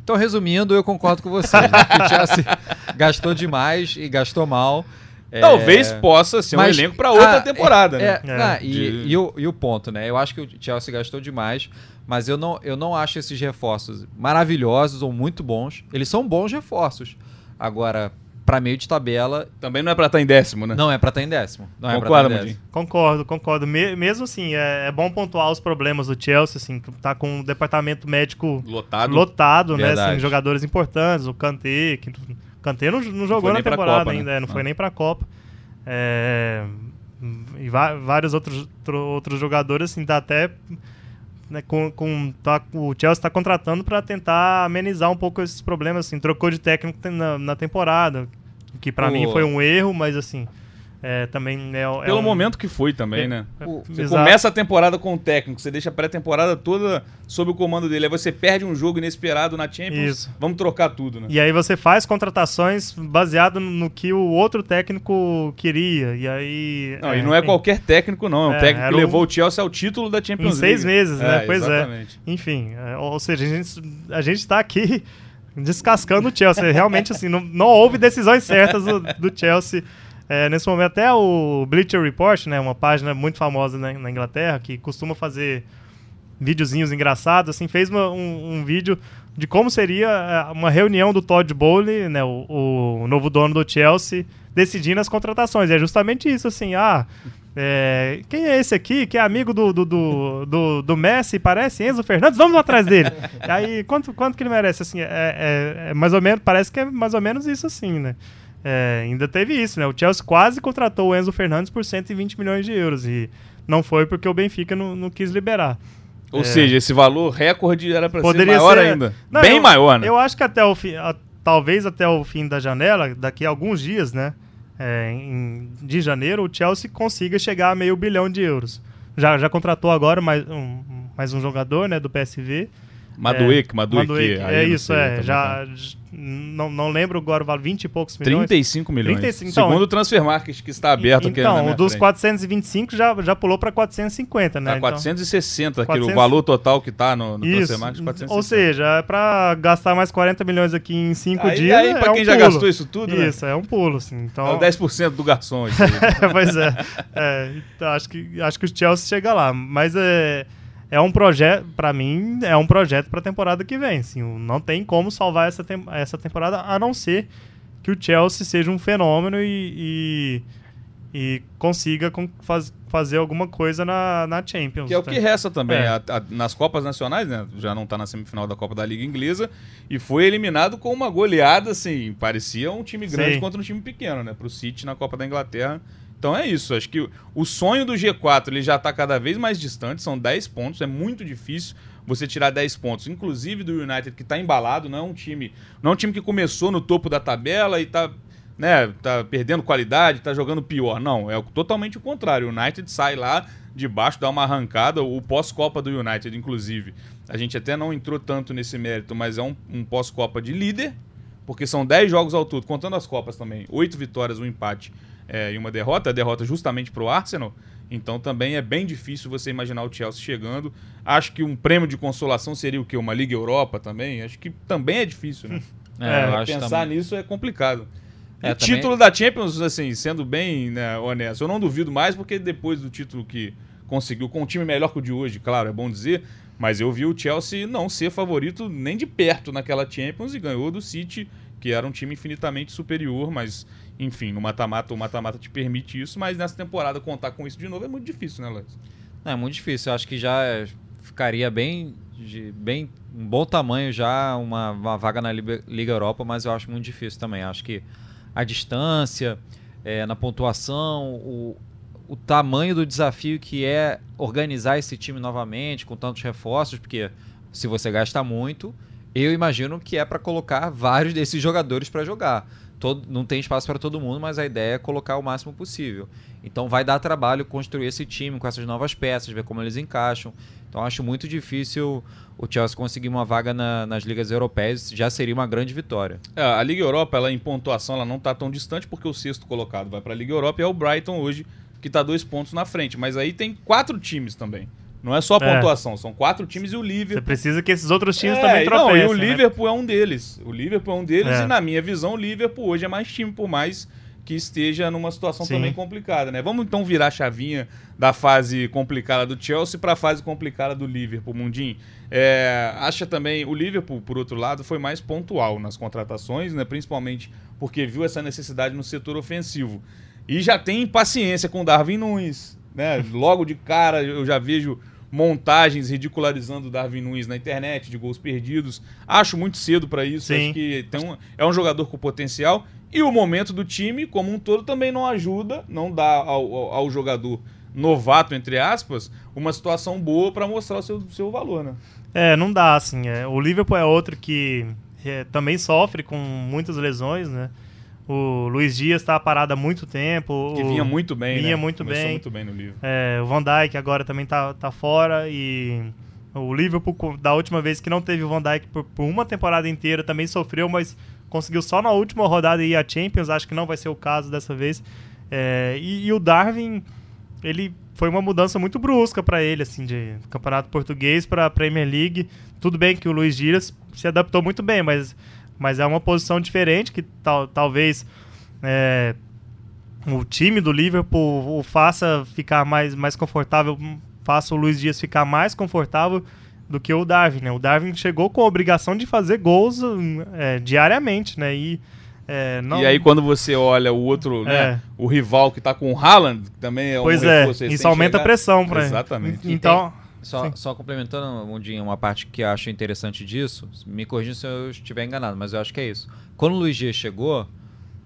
Então, resumindo, eu concordo com vocês. Né? O Chelsea gastou demais e gastou mal. É, Talvez possa ser um mas- elenco para outra ah, temporada, é, né? é, ah, De- e, e o, e o ponto, né? Eu acho que o Chelsea gastou demais, mas eu não, eu não acho esses reforços maravilhosos ou muito bons. Eles são bons reforços. Agora, pra meio de tabela, Também não é para estar em décimo, né? não é pra estar em décimo. Não é tá em Mundinho? décimo. Concordo, concordo. Me- mesmo assim, é, é bom pontuar os problemas do Chelsea, assim, que tá com um departamento médico Lotado. lotado, né? Assim, jogadores importantes, o Kanté, que o Kanté não, não jogou foi na temporada Copa, né? ainda, é, não Ah. foi nem pra Copa. É, e vários outros, tro- outros jogadores, assim, tá até. Né, com, com, tá, o Chelsea está contratando para tentar amenizar um pouco esses problemas, assim, trocou de técnico na, na temporada, que para mim foi um erro, mas assim, É, também é, é Pelo um- momento que foi também, É, né? é, Você exato. começa a temporada com o técnico, você deixa a pré-temporada toda sob o comando dele. Aí você perde um jogo inesperado na Champions, Isso. vamos trocar tudo, né? E aí você faz contratações baseado no que o outro técnico queria. E aí. Não, e não é enfim. qualquer técnico, não. É um É, técnico que era um- levou o Chelsea ao título da Champions Em seis League. meses, né? Pois é. exatamente. Enfim, é, ou seja, a gente, a gente tá aqui descascando o Chelsea. Realmente, assim, não, não houve decisões certas do, do Chelsea é, nesse momento. Até o Bleacher Report, né, uma página muito famosa na, na Inglaterra, que costuma fazer videozinhos engraçados, assim, fez uma- um, um vídeo de como seria é, uma reunião do Todd Bowley, né, o, o novo dono do Chelsea, decidindo as contratações. E é justamente isso, assim, ah, é, quem é esse aqui que é amigo do, do, do, do, do Messi, parece Enzo Fernandes? Vamos atrás dele. Aí, quanto, quanto que ele merece? Assim, é, é- é mais ou menos, parece que é mais ou menos isso, assim, né? É, ainda teve isso, né? O Chelsea quase contratou o Enzo Fernandes por 120 milhões de euros e não foi porque o Benfica não, não quis liberar. Ou É. seja, esse valor recorde era Poderia ser maior ser- ainda. Não, Bem eu- maior, né? Eu acho que até o fim, a- talvez até o fim da janela, daqui a alguns dias, né? é, em- de janeiro, o Chelsea consiga chegar a meio bilhão de euros. Já, já contratou agora mais um, mais um jogador, né, do PSV. Madueke, Madueke. Madueke, aí é isso, é. Já, tá. Não, não lembro agora, vale 20 e poucos milhões. 35 milhões. 35, então- Segundo o Transfer Market, que está aberto aqui na Então, o dos frente. 425 já, já pulou para 450, né? Tá Então- 460, aquele, 400. o valor total que tá no, no. Transfer Market, 460. Ou seja, é pra gastar mais 40 milhões aqui em 5 aí, dias. aí é pra um quem já pulo. gastou isso tudo, né? Isso, é um pulo, assim. Então, É o 10% do garçom. Isso pois é. É, então, acho, que, acho que o Chelsea chega lá. Mas é, é um projeto, pra mim, é um projeto pra temporada que vem. Assim, não tem como salvar essa, tem, essa temporada, a não ser que o Chelsea seja um fenômeno e, e, e consiga faz- fazer alguma coisa na, na Champions. Que é o que resta também. É. A- a- nas Copas Nacionais, né? Já não tá na semifinal da Copa da Liga Inglesa. E foi eliminado com uma goleada, assim. Parecia um time grande Sim. contra um time pequeno, né? Pro City na Copa da Inglaterra. Então é isso. Acho que o- sonho do G4 ele já tá cada vez mais distante. São 10 pontos. É muito difícil você tirar 10 pontos. Inclusive do United, que tá embalado. Não é um time, não é um time que começou no topo da tabela e tá né, tá perdendo qualidade, tá jogando pior. Não, é totalmente o contrário. O United sai lá de baixo, dá uma arrancada. O pós-Copa do United, inclusive, a gente até não entrou tanto nesse mérito, mas é um, um pós-Copa de líder, porque são 10 jogos ao todo, contando as Copas também. 8 vitórias, um empate é, e uma derrota. A derrota justamente pro Arsenal. Então também é bem difícil você imaginar o Chelsea chegando. Acho que um prêmio de consolação seria o quê? Uma Liga Europa também? Acho que também é difícil, né? É, eu acho Pensar também. nisso é complicado. É, o também- título da Champions, assim, sendo bem né, honesto, eu não duvido mais, porque depois do título que conseguiu, com um time melhor que o de hoje, claro, é bom dizer, mas eu vi o Chelsea não ser favorito nem de perto naquela Champions e ganhou do City, que era um time infinitamente superior, mas, enfim, no mata-mata, o mata-mata te permite isso, mas nessa temporada contar com isso de novo é muito difícil, né, Léo? Não, é muito difícil. Eu acho que já ficaria bem, de, bem um bom tamanho já uma, uma vaga na Liga, Europa, mas eu acho muito difícil também. Acho que a distância, é, na pontuação, o, o tamanho do desafio que é organizar esse time novamente com tantos reforços, porque se você gasta muito, eu imagino que é para colocar vários desses jogadores para jogar. Todo, não tem espaço para todo mundo, mas a ideia é colocar o máximo possível. Então vai dar trabalho construir esse time com essas novas peças, ver como eles encaixam. Então acho muito difícil o Chelsea conseguir uma vaga na- nas ligas europeias, já seria uma grande vitória. É, a Liga Europa, ela em pontuação, ela não tá tão distante porque o sexto colocado vai para a Liga Europa e é o Brighton hoje que tá dois pontos na frente. Mas aí tem quatro times também. Não é só a É. pontuação, são quatro times e o Você Liverpool. precisa que esses outros times É, também e não, tropecem. e o né? Liverpool é um deles. O Liverpool é um deles É. e na minha visão o Liverpool hoje é mais time, por mais que esteja numa situação Sim. também complicada, né? Vamos então virar a chavinha da fase complicada do Chelsea para a fase complicada do Liverpool, Mundinho. É, acha também o Liverpool, por outro lado, foi mais pontual nas contratações, né? Principalmente porque viu essa necessidade no setor ofensivo. E já tem impaciência com o Darwin Nunes, né? Logo de cara eu já vejo montagens ridicularizando o Darwin Nunes na internet, de gols perdidos. Acho muito cedo para isso. Sim. Acho que um- é um jogador com potencial. E o momento do time, como um todo, também não ajuda, não dá ao, ao- ao jogador novato, entre aspas, uma situação boa para mostrar o seu, seu valor, né? É, não dá, assim. é. O Liverpool é outro que é, também sofre com muitas lesões, né? O Luiz Dias está parado há muito tempo. Que vinha muito bem, vinha né? muito Começou bem. muito bem no livro. É, o Van Dijk agora também tá, tá fora e o Liverpool, da última vez que não teve o Van Dijk por, por uma temporada inteira, também sofreu, mas conseguiu só na última rodada ir a Champions. Acho que não vai ser o caso dessa vez. É, e, e o Darwin, ele foi uma mudança muito brusca para ele, assim, de campeonato português para Premier League. Tudo bem que o Luiz Dias se adaptou muito bem, mas, mas é uma posição diferente que tal, talvez é, o time do Liverpool o faça ficar mais, mais confortável, faça o Luiz Dias ficar mais confortável do que o Darwin, né? O Darwin chegou com a obrigação de fazer gols é, diariamente, né? E, é, não... E aí, quando você olha o outro, né? É. O rival que tá com o Haaland, que também é um Pois é, isso aumenta a chegar- pressão para Exatamente. Então, Só, Sim. só complementando, Mundinho, uma parte que eu acho interessante disso, me corrija se eu estiver enganado, mas eu acho que é isso. Quando o Luiz Dias chegou,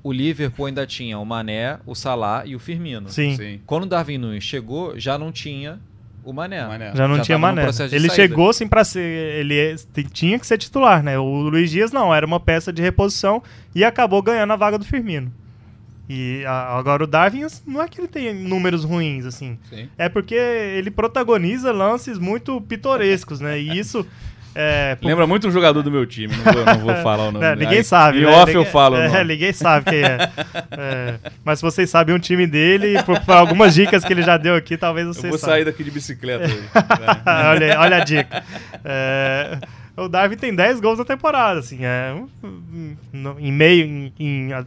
o Liverpool ainda tinha o Mané, o Salah e o Firmino. sim, Sim. Quando o Darwin Nunes chegou, já não tinha o Mané. O Mané. já não Já tinha mané. Ele saída. chegou assim para ser, ele é- tinha que ser titular, né? O Luiz Dias não, era uma peça de reposição e acabou ganhando a vaga do Firmino. E a- agora o Darwin não é que ele tem números ruins assim, Sim. É porque ele protagoniza lances muito pitorescos, né? E isso. É, por- Lembra muito um jogador do meu time, não vou, não vou falar o nome. né, ninguém Aí, sabe. Em né? off Ninguém- eu falo é, ninguém sabe quem é. É, Mas se vocês sabem o time dele, por, por algumas dicas que ele já deu aqui, talvez Eu vocês vou saibam. sair daqui de bicicleta hoje. É. olha, olha a dica. É, o Darwin tem 10 gols na temporada, assim, é, um- no- em meio, em, em um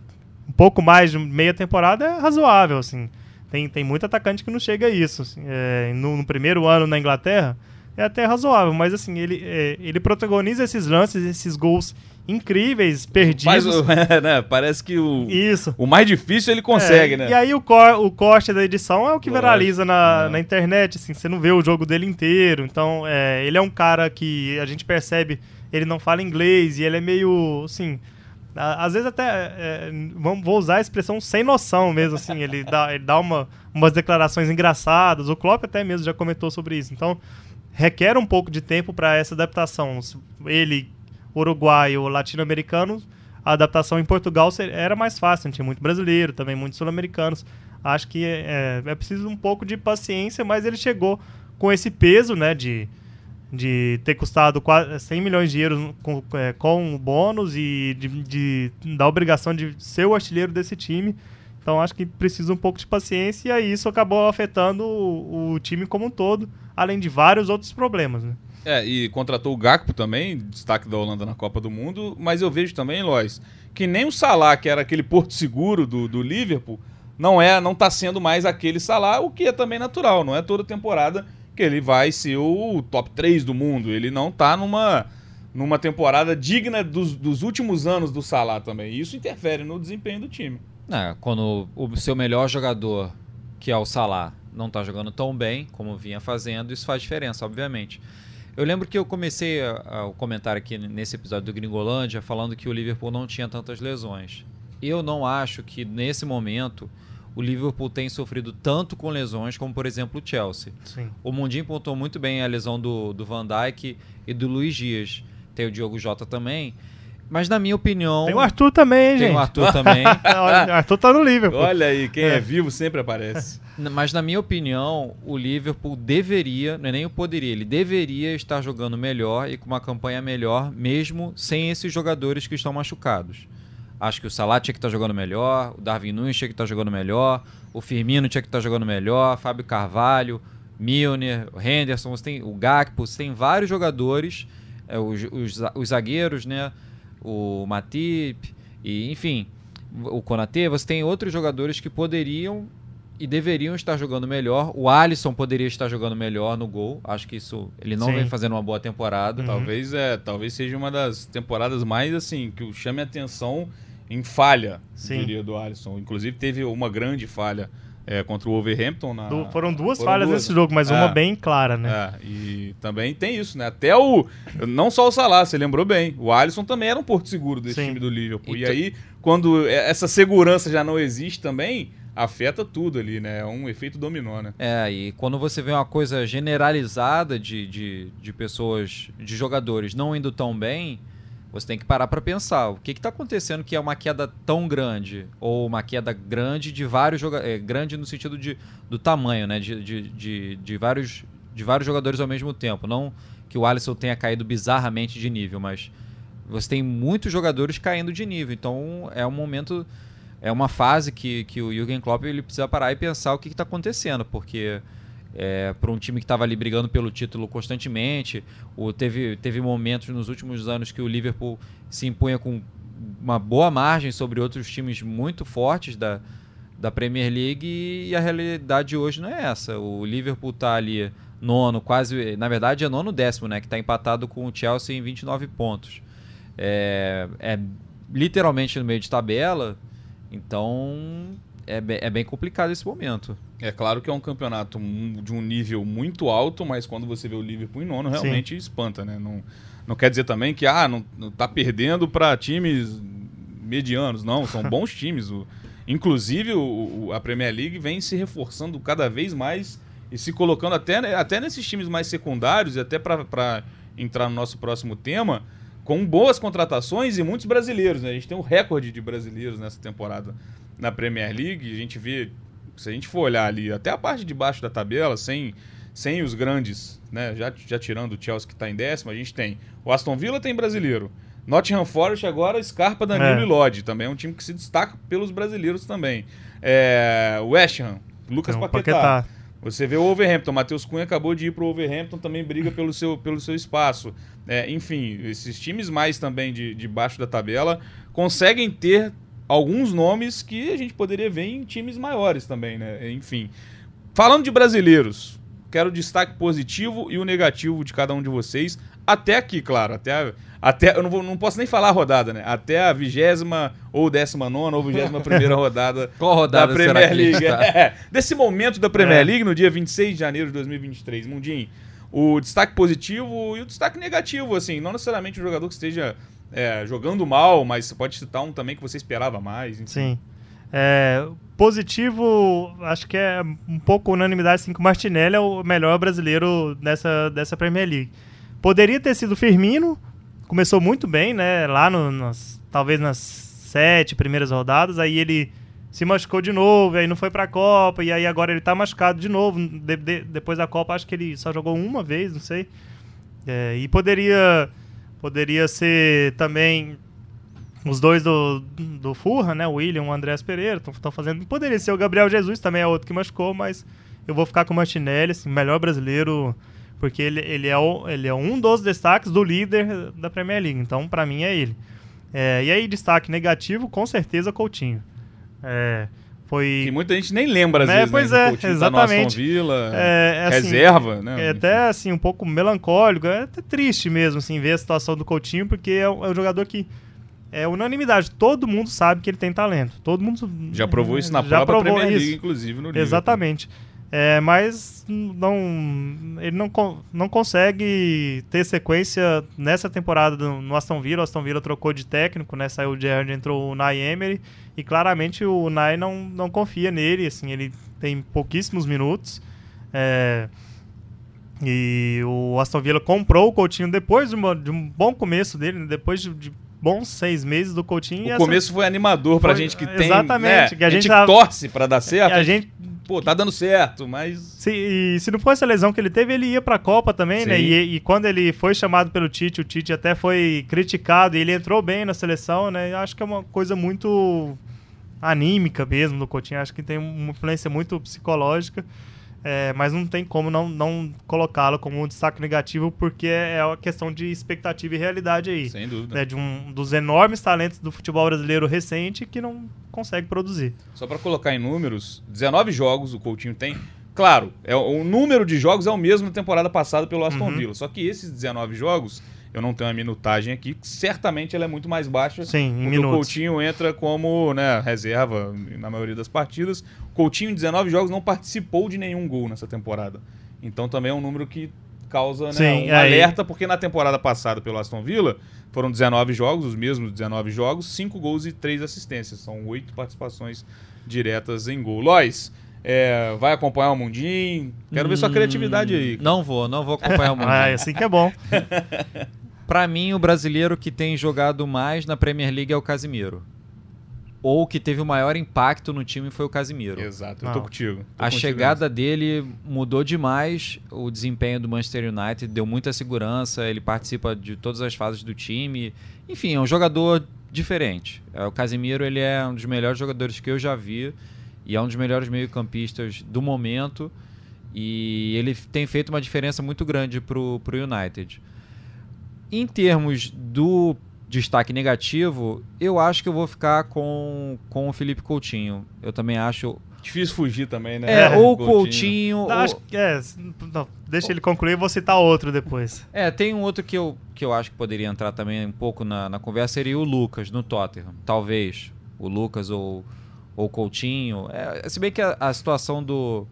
pouco mais de meia temporada é razoável, assim. Tem, tem muito atacante que não chega a isso. assim. É, no, no primeiro ano na Inglaterra é até razoável, mas assim, ele, é, ele protagoniza esses lances, esses gols incríveis, perdidos. O- é, né, Parece que o, Isso. o mais difícil ele consegue, É, né? E aí o, cor, o corte da edição é o que Lógico. viraliza na, É. na internet, assim, você não vê o jogo dele inteiro. Então, é, ele é um cara que a gente percebe, ele não fala inglês e ele é meio, assim, às vezes até, é, vamos, vou usar a expressão sem noção mesmo, assim, ele dá, ele dá uma, umas declarações engraçadas, o Klopp até mesmo já comentou sobre isso. Então, requer um pouco de tempo para essa adaptação. Ele, uruguaio, latino-americano, a adaptação em Portugal era mais fácil, tinha muito brasileiro, também muitos sul-americanos. Acho que é, é preciso um pouco de paciência, mas ele chegou com esse peso, né, de, de ter custado quase 100 milhões de euros com, é, com bônus e de, de- da obrigação de ser o artilheiro desse time. Então acho que precisa um pouco de paciência e aí isso acabou afetando o, o time como um todo, além de vários outros problemas. Né? É, e contratou o Gakpo também, destaque da Holanda na Copa do Mundo, mas eu vejo também, Lois, que nem o Salah, que era aquele porto seguro do, do Liverpool, não é, não tá sendo mais aquele Salah, o que é também natural, não é toda temporada que ele vai ser o top 3 do mundo, ele não tá numa numa temporada digna dos, dos últimos anos do Salah também, isso interfere no desempenho do time. É, quando o seu melhor jogador, que é o Salah, não está jogando tão bem como vinha fazendo, isso faz diferença, obviamente. Eu lembro que eu comecei o comentário aqui nesse episódio do Gringolândia falando que o Liverpool não tinha tantas lesões. Eu não acho que nesse momento o Liverpool tem sofrido tanto com lesões como, por exemplo, o Chelsea. Sim. O Mundinho pontuou muito bem a lesão do, do Van Dijk e do Luiz Dias. Tem o Diogo Jota também. Mas na minha opinião. Tem o Arthur também, hein, tem gente. o Arthur também. Olha, o Arthur tá no Liverpool. Olha aí, quem é, É. vivo sempre aparece. Mas na minha opinião, o Liverpool deveria, não é nem o poderia, ele deveria estar jogando melhor e com uma campanha melhor, mesmo sem esses jogadores que estão machucados. Acho que o Salah tinha que estar jogando melhor, o Darwin Nunes tinha que estar jogando melhor, o Firmino tinha que estar jogando melhor, Fábio Carvalho, Milner, o Henderson, você tem o Gakpo, você tem vários jogadores, é, os, os os zagueiros, né? O Matip, e enfim, o Konate, você tem outros jogadores que poderiam e deveriam estar jogando melhor. O Alisson poderia estar jogando melhor no gol. Acho que isso ele não Sim. vem fazendo uma boa temporada. Uhum. Talvez é, talvez seja uma das temporadas mais assim que chame a atenção em falha, Sim. diria do Alisson. Inclusive teve uma grande falha é, contra o Wolverhampton na Du- foram duas foram falhas duas, nesse jogo, mas uma É. bem clara, né? É, e também tem isso, né? Até o. Não só o Salah, você lembrou bem. O Alisson também era um porto seguro desse Sim. time do Liverpool. E E, tu- aí, quando essa segurança já não existe também, afeta tudo ali, né? É um efeito dominó, né? É, e quando você vê uma coisa generalizada de, de, de pessoas, de jogadores não indo tão bem, você tem que parar para pensar o que está acontecendo que é uma queda tão grande ou uma queda grande de vários jogadores, é, grande no sentido de, do tamanho, né? De, de, de, de, vários, de vários jogadores ao mesmo tempo. Não que o Alisson tenha caído bizarramente de nível, mas você tem muitos jogadores caindo de nível. Então é um momento, é uma fase que, que o Jürgen Klopp ele precisa parar e pensar o que está acontecendo, porque é, para um time que estava ali brigando pelo título constantemente. O, teve, teve momentos nos últimos anos que o Liverpool se impunha com uma boa margem sobre outros times muito fortes da, da Premier League e a realidade hoje não é essa. O Liverpool está ali nono, quase, na verdade é nono décimo, né, que está empatado com o Chelsea em 29 pontos. É, é literalmente no meio de tabela, então é, é bem complicado esse momento. É claro que é um campeonato de um nível muito alto, mas quando você vê o Liverpool em nono, realmente Sim. espanta, né? Não, não quer dizer também que ah, não, não tá perdendo para times medianos, não, são bons times. O, inclusive o, a Premier League vem se reforçando cada vez mais e se colocando até, né, até nesses times mais secundários e até para entrar no nosso próximo tema, com boas contratações e muitos brasileiros. Né? A gente tem um recorde de brasileiros nessa temporada na Premier League. A gente vê se a gente for olhar ali, até a parte de baixo da tabela, sem, sem os grandes, né? Já, já tirando o Chelsea que está em décimo, a gente tem. O Aston Villa tem brasileiro. Nottingham Forest agora, Scarpa, Danilo é. e Lodge. Também é um time que se destaca pelos brasileiros também. É, West Ham, Lucas então, Paquetá. Paquetá. Você vê o Overhampton, Matheus Cunha acabou de ir para o Overhampton, também briga pelo seu, pelo seu espaço. É, enfim, esses times mais também de, de baixo da tabela conseguem ter alguns nomes que a gente poderia ver em times maiores também, né? Enfim. Falando de brasileiros, quero o destaque positivo e o negativo de cada um de vocês. Até aqui, claro. Até, a, até eu não, vou, não posso nem falar a rodada, né? Até a vigésima ou décima nona ou vigésima primeira rodada, Qual rodada da Premier League. É, desse momento da Premier é. League, no dia 26 de janeiro de 2023. Mundinho, o destaque positivo e o destaque negativo, assim. Não necessariamente o jogador que esteja é, jogando mal, mas você pode citar um também que você esperava mais. Sim. É, positivo, acho que é um pouco unanimidade assim, que o Martinelli é o melhor brasileiro dessa, dessa Premier League. Poderia ter sido Firmino, começou muito bem, né? Lá no, nas, talvez nas sete primeiras rodadas, aí ele se machucou de novo, aí não foi pra Copa, e aí agora ele tá machucado de novo. De, de, depois da Copa, acho que ele só jogou uma vez, não sei. É, e poderia Poderia ser também os dois do, do Furra, né? O William o Andrés Pereira estão fazendo. Poderia ser o Gabriel Jesus, também é outro que machucou, mas eu vou ficar com o Martinelli, assim, melhor brasileiro, porque ele, ele, é o, ele é um dos destaques do líder da Premier League. Então, para mim, é ele. É, e aí, destaque negativo, com certeza, Coutinho. É, foi... Que muita gente nem lembra, às né? vezes, pois né? é, tá exatamente. Tá Villa, é, é, assim, reserva, né? É até, assim, um pouco melancólico, é até triste mesmo, assim, ver a situação do Coutinho, porque é um, é um jogador que é unanimidade. Todo mundo sabe que ele tem talento. Todo mundo... Já provou isso na já própria Premier League, isso. inclusive, no Exatamente. É, mas não, ele não, não consegue ter sequência nessa temporada no Aston Villa. O Aston Villa trocou de técnico, né? Saiu o Gerrard, entrou o Nay Emery. E claramente o Nay não, não confia nele. Assim, ele tem pouquíssimos minutos. É, e o Aston Villa comprou o Coutinho depois de, uma, de um bom começo dele, né, depois de, de bons seis meses do Coutinho. O começo foi animador pra foi, gente que tem. Exatamente. Né, que a, gente, a gente torce pra dar certo. A gente pô, tá dando certo, mas. Se, e se não fosse a lesão que ele teve, ele ia pra Copa também, né? Sim. né? E, e, quando ele foi chamado pelo Tite, o Tite até foi criticado e ele entrou bem na seleção, né? Eu acho que é uma coisa muito anímica mesmo do Coutinho. Acho que tem uma influência muito psicológica. É, mas não tem como não, não colocá-lo como um destaque negativo, porque é, é uma questão de expectativa e realidade aí. Sem dúvida. Né, de um dos enormes talentos do futebol brasileiro recente que não consegue produzir. Só para colocar em números, 19 jogos o Coutinho tem. Claro, é, o número de jogos é o mesmo da temporada passada pelo Aston uhum. Villa. Só que esses 19 jogos eu não tenho a minutagem aqui, certamente ela é muito mais baixa. Sim, em porque minutos. o Coutinho entra como né, reserva na maioria das partidas. Coutinho, em 19 jogos, não participou de nenhum gol nessa temporada. Então também é um número que causa né, Sim, um alerta, porque na temporada passada pelo Aston Villa foram 19 jogos, os mesmos 19 jogos, 5 gols e 3 assistências. São 8 participações diretas em gol. Lois, é, vai acompanhar o Mundinho? Quero ver sua criatividade aí. Não vou, não vou acompanhar o Mundinho. ah, assim que é bom. Pra mim, o brasileiro que tem jogado mais na Premier League é o Casimiro. Ou que teve o maior impacto no time foi o Casimiro. Exato, eu tô contigo. tô A contigo chegada dele mudou demais o desempenho do Manchester United, deu muita segurança, ele participa de todas as fases do time. Enfim, é um jogador diferente. É, O Casemiro ele é um dos melhores jogadores que eu já vi e é um dos melhores meio-campistas do momento. E ele tem feito uma diferença muito grande pro, pro United. Em termos do destaque negativo, eu acho que eu vou ficar com, com o Felipe Coutinho. Eu também acho Difícil fugir também, né? é, É, ou Coutinho. Não, ou- acho que é. não, deixa ele concluir, eu vou citar outro depois. É, tem um outro que eu, que eu acho que poderia entrar também um pouco na, na conversa, seria o Lucas, no Tottenham. Talvez. O Lucas ou ou Coutinho. É, se bem que a, a situação do,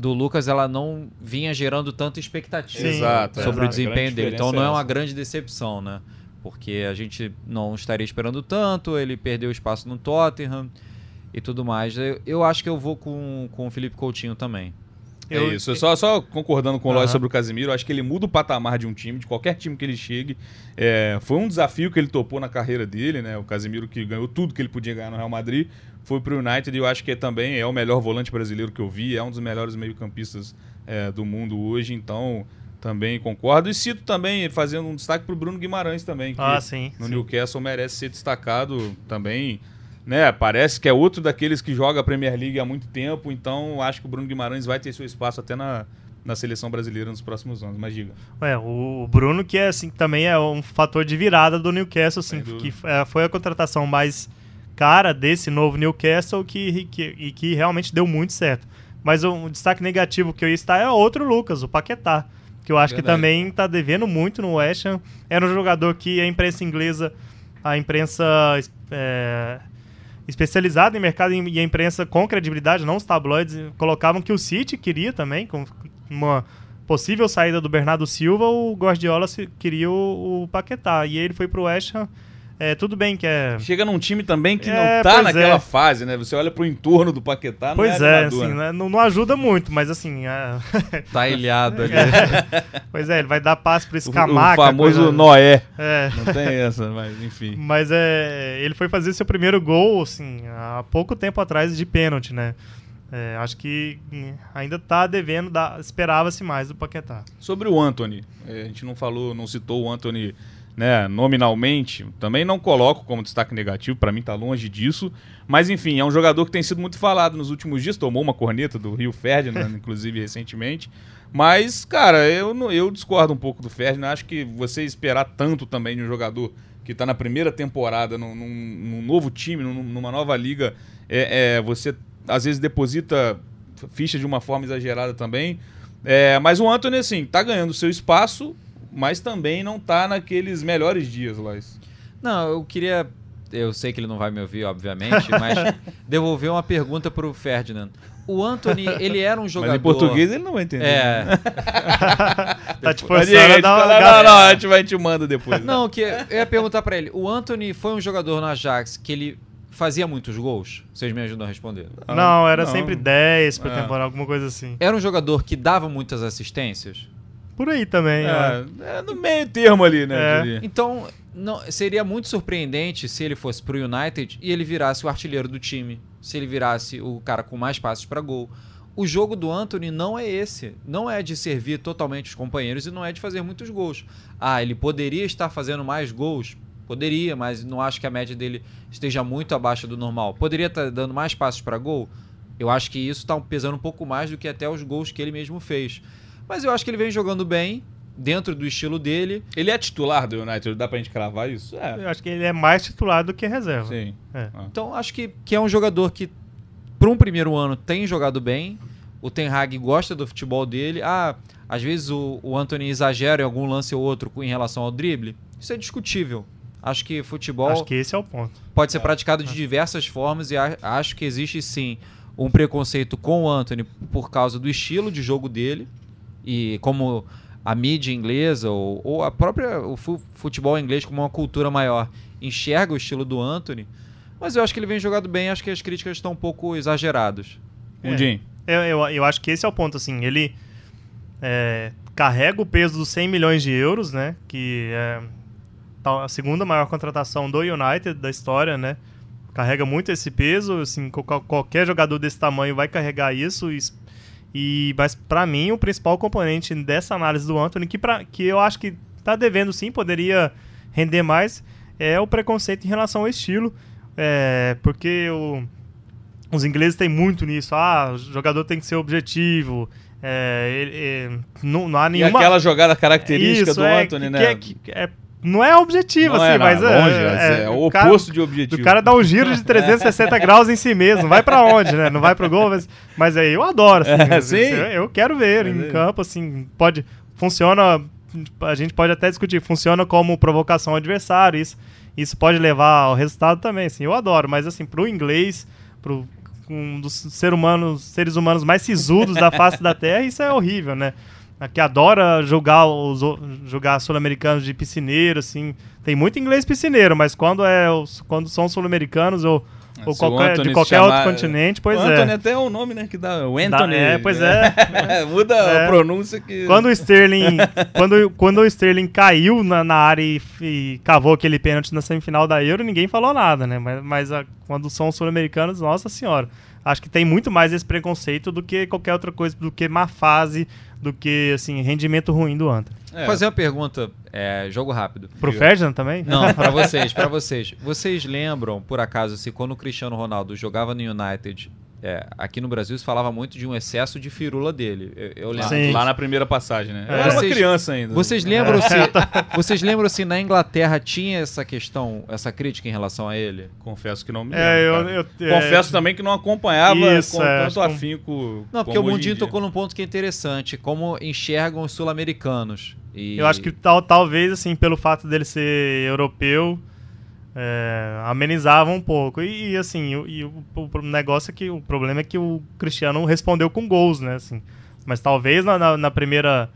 do Lucas ela não vinha gerando tanta expectativa Exato, é. sobre A o desempenho dele. Então não é é uma grande decepção, né? Porque a gente não estaria esperando tanto, ele perdeu espaço no Tottenham e tudo mais. Eu, eu acho que eu vou com, com o Felipe Coutinho também. É Eu- isso. Só, só concordando com o Aham. sobre o Casimiro, acho que ele muda o patamar de um time, de qualquer time que ele chegue. É, foi um desafio que ele topou na carreira dele, né? O Casimiro que ganhou tudo que ele podia ganhar no Real Madrid, foi pro United e eu acho que também é o melhor volante brasileiro que eu vi, é um dos melhores meio-campistas é, do mundo hoje, então também concordo. E cito também, fazendo um destaque pro Bruno Guimarães também, que Ah, sim. no sim. Newcastle merece ser destacado também. Né, parece que é outro daqueles que joga a Premier League há muito tempo, então acho que o Bruno Guimarães vai ter seu espaço até na, na seleção brasileira nos próximos anos. Mas diga. É, o Bruno, que é, assim, também é um fator de virada do Newcastle, assim, que é, foi a contratação mais cara desse novo Newcastle que, que, e que realmente deu muito certo. Mas um destaque negativo que eu ia estar é outro Lucas, o Paquetá, que eu acho que Verdade. também está devendo muito no West Ham. Era um jogador que a imprensa inglesa, a imprensa é, especializada em mercado e a imprensa com credibilidade, não os tabloides, colocavam que o City queria também, com uma possível saída do Bernardo Silva, o Guardiola queria o, o Paquetá. E ele foi pro West Ham. É, tudo bem que é. Chega num time também que É, não tá naquela é. fase, né? Você olha pro entorno do Paquetá, Pois não é, é, assim, né? né, não, não ajuda muito, mas assim. é- Tá ilhado ali. pois é, ele vai dar passe pro O, Escamaca. o famoso coisa- Noé. É. Não tem essa, mas enfim. Mas é, ele foi fazer seu primeiro gol, assim, há pouco tempo atrás de pênalti, né? É, acho que ainda tá devendo, esperava-se mais do Paquetá. Sobre o Anthony, a gente não falou, não citou o Anthony né, nominalmente, também não coloco como destaque negativo, pra mim tá longe disso, mas enfim, é um jogador que tem sido muito falado nos últimos dias, tomou uma corneta do Rio Ferdinand, inclusive recentemente, mas, cara, eu, eu discordo um pouco do Ferdinand, acho que você esperar tanto também de um jogador que tá na primeira temporada, num, num- num novo time, num- numa nova liga, é, é, você às vezes deposita ficha de uma forma exagerada também, é, mas o Anthony, assim, tá ganhando seu espaço, mas também não tá naqueles melhores dias, Lois. Não, eu queria. Eu sei que ele não vai me ouvir, obviamente, mas devolver uma pergunta pro Ferdinand. O Anthony, ele era um jogador. Mas em português ele não vai entender. É. tá te forçando a gente, dar uma não, não, a gente vai te manda depois. Não, que eu ia perguntar pra ele. O Anthony foi um jogador no Ajax que ele fazia muitos gols? Vocês me ajudam a responder. Não, era Não. sempre 10 por É. temporada, alguma coisa assim. Era um jogador que dava muitas assistências? Por aí também. É, é no meio termo ali, né? É. Então, não, seria muito surpreendente se ele fosse pro United e ele virasse o artilheiro do time. Se ele virasse o cara com mais passes pra gol. O jogo do Anthony não é esse. Não é de servir totalmente os companheiros e não é de fazer muitos gols. Ah, ele poderia estar fazendo mais gols? Poderia, mas não acho que a média dele esteja muito abaixo do normal. Poderia estar dando mais passos para gol? Eu acho que isso está pesando um pouco mais do que até os gols que ele mesmo fez. Mas eu acho que ele vem jogando bem, dentro do estilo dele. Ele é titular do United, dá pra gente cravar isso? É. Eu acho que ele é mais titular do que reserva. Sim. É. Ah. Então acho que, que é um jogador que, para um primeiro ano, tem jogado bem. O Ten Hag gosta do futebol dele. Ah, às vezes o, o Anthony exagera em algum lance ou outro com- em relação ao drible. Isso é discutível. Acho que futebol Acho que esse é o ponto. pode ser praticado de diversas formas e a- acho que existe sim um preconceito com o Anthony por causa do estilo de jogo dele e como a mídia inglesa ou, ou a própria o fu- futebol inglês como uma cultura maior enxerga o estilo do Anthony. Mas eu acho que ele vem jogado bem, acho que as críticas estão um pouco exageradas. É. Mundinho. Eu, eu, eu acho que esse é o ponto, assim, ele... é, carrega o peso dos 100 milhões de euros, né? Que é a segunda maior contratação do United da história, né? Carrega muito esse peso, assim, qualquer jogador desse tamanho vai carregar isso. E, e mas para mim o principal componente dessa análise do Anthony, que, pra, que eu acho que tá devendo sim, poderia render mais, é o preconceito em relação ao estilo. É, porque o, os ingleses têm muito nisso. Ah, o jogador tem que ser objetivo. É, ele, é, não, não, há nenhuma. E aquela jogada característica Isso, do é, Anthony, que, né? Que, que é, não é objetivo, não assim, é, não, mas é, longe, é, é, o oposto de objetivo. O cara dá um giro de 360 graus em si mesmo. Vai para onde, né? Não vai pro gol, mas, mas aí eu adoro, assim. sim. Eu, eu quero ver em campo, assim, pode. Funciona. A gente pode até discutir, funciona como provocação ao adversário, isso, isso pode levar ao resultado também, assim, eu adoro, mas assim, pro inglês, pro um dos ser humanos, seres humanos mais sisudos da face da Terra, isso é horrível, né? Que adora julgar os julgar sul-americanos de piscineiro, assim. Tem muito inglês piscineiro, mas quando é os, quando são sul-americanos ou, ou qualquer, de qualquer chamar, outro continente, pois o é. Anthony até é o nome, né, que dá o Anthony. Dá, é, pois é. Muda é. a pronúncia que Quando o Sterling, quando, quando o Sterling caiu na, na área e, e, cavou aquele pênalti na semifinal da Euro, ninguém falou nada, né? Mas, mas a, quando são sul-americanos, nossa senhora. Acho que tem muito mais esse preconceito do que qualquer outra coisa, do que má fase, do que assim rendimento ruim do Anthony. É. Fazer uma pergunta, é, jogo rápido. Pro Ferdinand também? Não, para vocês, para vocês. Vocês lembram, por acaso, se quando o Cristiano Ronaldo jogava no United, é, aqui no Brasil se falava muito de um excesso de firula dele. Eu, eu lembro. Sim. Lá na primeira passagem, né? É. Eu era vocês, uma criança ainda. Vocês lembram é. se vocês lembram se na Inglaterra tinha essa questão, essa crítica em relação a ele? Confesso que não me é, lembro. Eu, eu, Confesso também que não acompanhava Isso, com é, tanto afinco. Não, porque o Mundinho tocou num ponto que é interessante, como enxergam os sul-americanos. E... Eu acho que tal, talvez assim pelo fato dele ser europeu é, amenizava um pouco. E, e assim, o, e o, o, negócio é que o problema é que o Cristiano respondeu com gols, né? Assim, mas talvez na, na, na, primeira.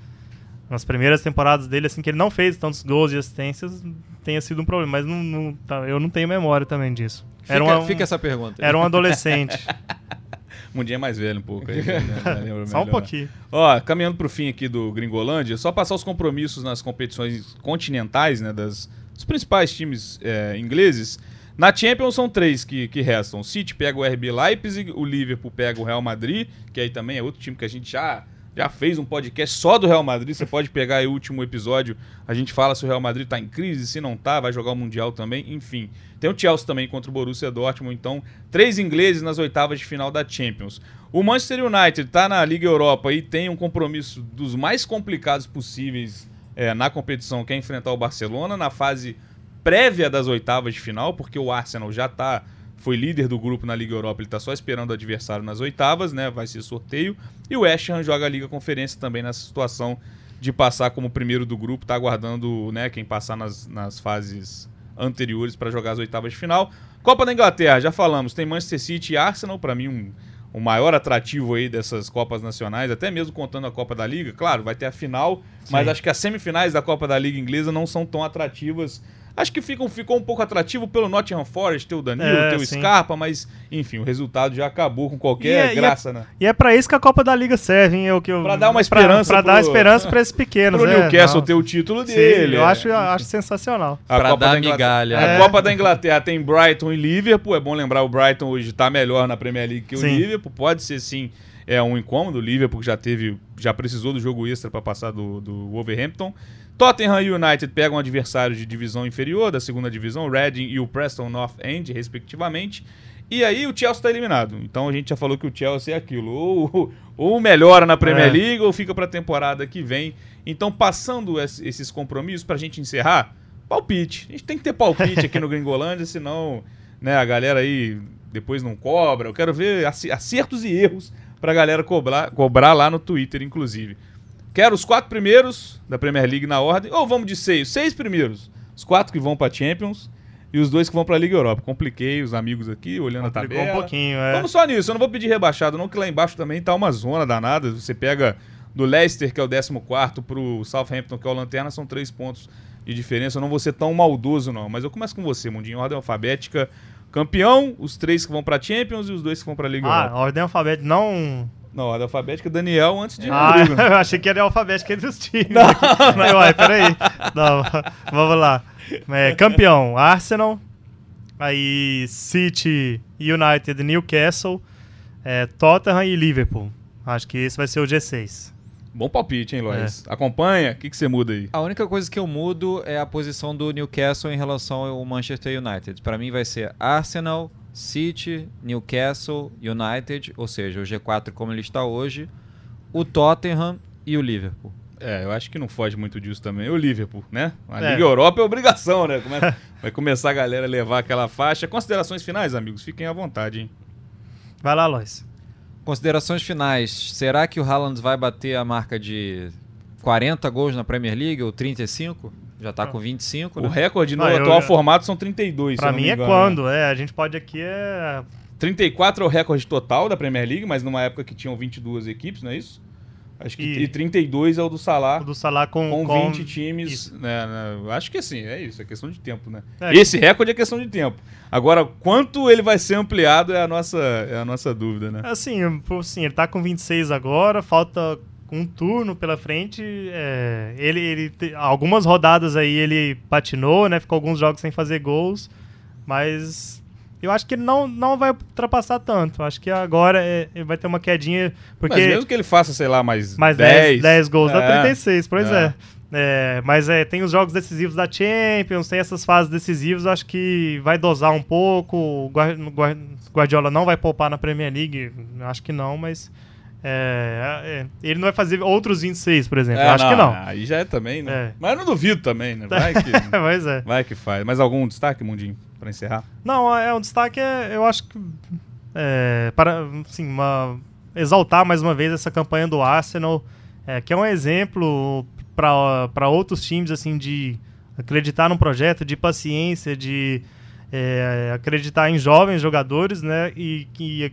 Nas primeiras temporadas dele, assim, que ele não fez tantos gols e assistências, tenha sido um problema. Mas não, não tá, eu não tenho memória também disso. Fica, era um, fica essa pergunta. Era um adolescente. Mundinho é mais velho um pouco aí. Né? só um pouquinho. Ó, caminhando pro fim aqui do Gringolândia, só passar os compromissos nas competições continentais, né? Das, os principais times é, ingleses. Na Champions são três que, que restam. O City pega o RB Leipzig, o Liverpool pega o Real Madrid, que aí também é outro time que a gente já, já fez um podcast só do Real Madrid. Você pode pegar aí o último episódio, a gente fala se o Real Madrid tá em crise, se não tá, vai jogar o Mundial também, enfim. Tem o Chelsea também contra o Borussia Dortmund, então três ingleses nas oitavas de final da Champions. O Manchester United tá na Liga Europa e tem um compromisso dos mais complicados possíveis é, na competição, que é enfrentar o Barcelona na fase prévia das oitavas de final, porque o Arsenal já tá foi líder do grupo na Liga Europa, ele está só esperando o adversário nas oitavas, né? Vai ser sorteio. E o West Ham joga a Liga Conferência também nessa situação de passar como primeiro do grupo, tá aguardando, né, quem passar nas, nas fases anteriores para jogar as oitavas de final. Copa da Inglaterra, já falamos, tem Manchester City e Arsenal, para mim um o maior atrativo aí dessas Copas Nacionais, até mesmo contando a Copa da Liga. Claro, vai ter a final, Sim. mas acho que as semifinais da Copa da Liga Inglesa não são tão atrativas Acho que ficam, ficou um pouco atrativo pelo Nottingham Forest, ter o Danilo, é, ter o sim. Scarpa, mas enfim, o resultado já acabou com qualquer é, graça, e é, né? E é pra isso que a Copa da Liga serve, hein? É o que eu, pra dar uma esperança. Pra, pra pro, dar esperança pra esses pequenos. Pro é, Newcastle não. ter o título dele. Sim, eu acho, eu acho sensacional. A pra Copa dar migalha. A Copa da Inglaterra tem Brighton e Liverpool. É bom lembrar, o Brighton hoje tá melhor na Premier League que o sim. Liverpool. Pode ser sim é um incômodo. O Liverpool já teve, já precisou do jogo extra para passar do, do Wolverhampton. Tottenham e United pegam adversários de divisão inferior da segunda divisão, o Reading e o Preston North End, respectivamente. E aí o Chelsea está eliminado. Então a gente já falou que o Chelsea é aquilo. Ou, ou melhora na Premier é. League ou fica para a temporada que vem. Então, passando esses compromissos, para a gente encerrar, palpite. A gente tem que ter palpite aqui no Gringolândia, senão né, a galera aí depois não cobra. Eu quero ver acertos e erros para a galera cobrar, cobrar lá no Twitter, inclusive. Quero os quatro primeiros da Premier League na ordem, ou vamos de seis, seis primeiros. Os quatro que vão para Champions e os dois que vão para a Liga Europa. Compliquei os amigos aqui, olhando Complicou a tabela. um pouquinho, é. Vamos só nisso, eu não vou pedir rebaixado, não, que lá embaixo também tá uma zona danada. Você pega do Leicester, que é o 14 pro Southampton, que é o Lanterna, são três pontos de diferença. Eu não vou ser tão maldoso, não. Mas eu começo com você, Mundinho, ordem alfabética. Campeão, os três que vão para Champions e os dois que vão para a Liga ah, Europa. ordem alfabética, não Na ordem alfabética, Daniel antes de Ah, Rodrigo. eu achei que era alfabético entre os times. Não, não. Ué, peraí. Não, vamos lá. É, campeão, Arsenal. Aí, City, United, Newcastle, é, Tottenham e Liverpool. Acho que esse vai ser o G6. Bom palpite, hein, Lois? É. Acompanha? O que, que você muda aí? A única coisa que eu mudo é a posição do Newcastle em relação ao Manchester United. Para mim vai ser Arsenal, City, Newcastle, United, ou seja, o G4 como ele está hoje, o Tottenham e o Liverpool. É, eu acho que não foge muito disso também. O Liverpool, né? A É. Liga Europa é obrigação, né? Vai começar a galera a levar aquela faixa. Considerações finais, amigos? Fiquem à vontade, hein? Vai lá, Lois. Considerações finais. Será que o Haaland vai bater a marca de 40 gols na Premier League ou 35? Já tá com 25, O né? recorde no Ah, atual eu- formato são 32. se Pra eu não mim me é quando, é. A gente pode aqui é. 34 é o recorde total da Premier League, mas numa época que tinham 22 equipes, não é isso? Acho que E- e, 32 é o do Salah. O do Salah com, com, com 20 times, né, né, acho que sim, é isso, é questão de tempo, né? É. Esse recorde é questão de tempo. Agora, quanto ele vai ser ampliado é a nossa, é a nossa dúvida, né? Assim, assim, ele tá com 26 agora, falta um turno pela frente. é, ele, ele algumas rodadas aí ele patinou, né? Ficou alguns jogos sem fazer gols, mas eu acho que ele não, não vai ultrapassar tanto. Acho que agora é, vai ter uma quedinha, porque Mas mesmo que ele faça, sei lá, mais, mais 10, 10, 10 gols dá é, 36, pois é. é. É, mas é, tem os jogos decisivos da Champions, tem essas fases decisivas, acho que vai dosar um pouco. O Guar- Guar- Guardiola não vai poupar na Premier League, acho que não, mas é, é, ele não vai fazer outros 26, por exemplo. É, acho que não. Aí já é também, né? É. Mas eu não duvido também, né? Vai que, mas é. vai que faz. Mais algum destaque, Mundinho, pra encerrar? Não, é um destaque, é, eu acho que é, para assim, uma, exaltar mais uma vez essa campanha do Arsenal, é, que é um exemplo para outros times assim de acreditar num projeto, de paciência, de acreditar em jovens jogadores, né? E que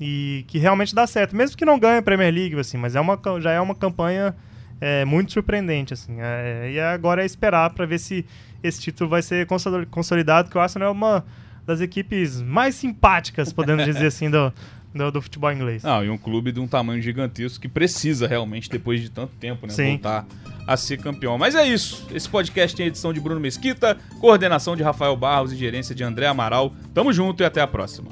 e que realmente dá certo, mesmo que não ganhe a Premier League, assim, mas é uma, já é uma campanha é, muito surpreendente, assim. é, e agora é esperar para ver se esse título vai ser consoli- consolidado, que o Arsenal é uma das equipes mais simpáticas, podemos dizer assim, do, do, do futebol inglês. Não, e um clube de um tamanho gigantesco que precisa realmente, depois de tanto tempo, né, Sim. voltar a ser campeão. Mas é isso. Esse podcast tem edição de Bruno Mesquita, coordenação de Rafael Barros e gerência de André Amaral. Tamo junto e até a próxima.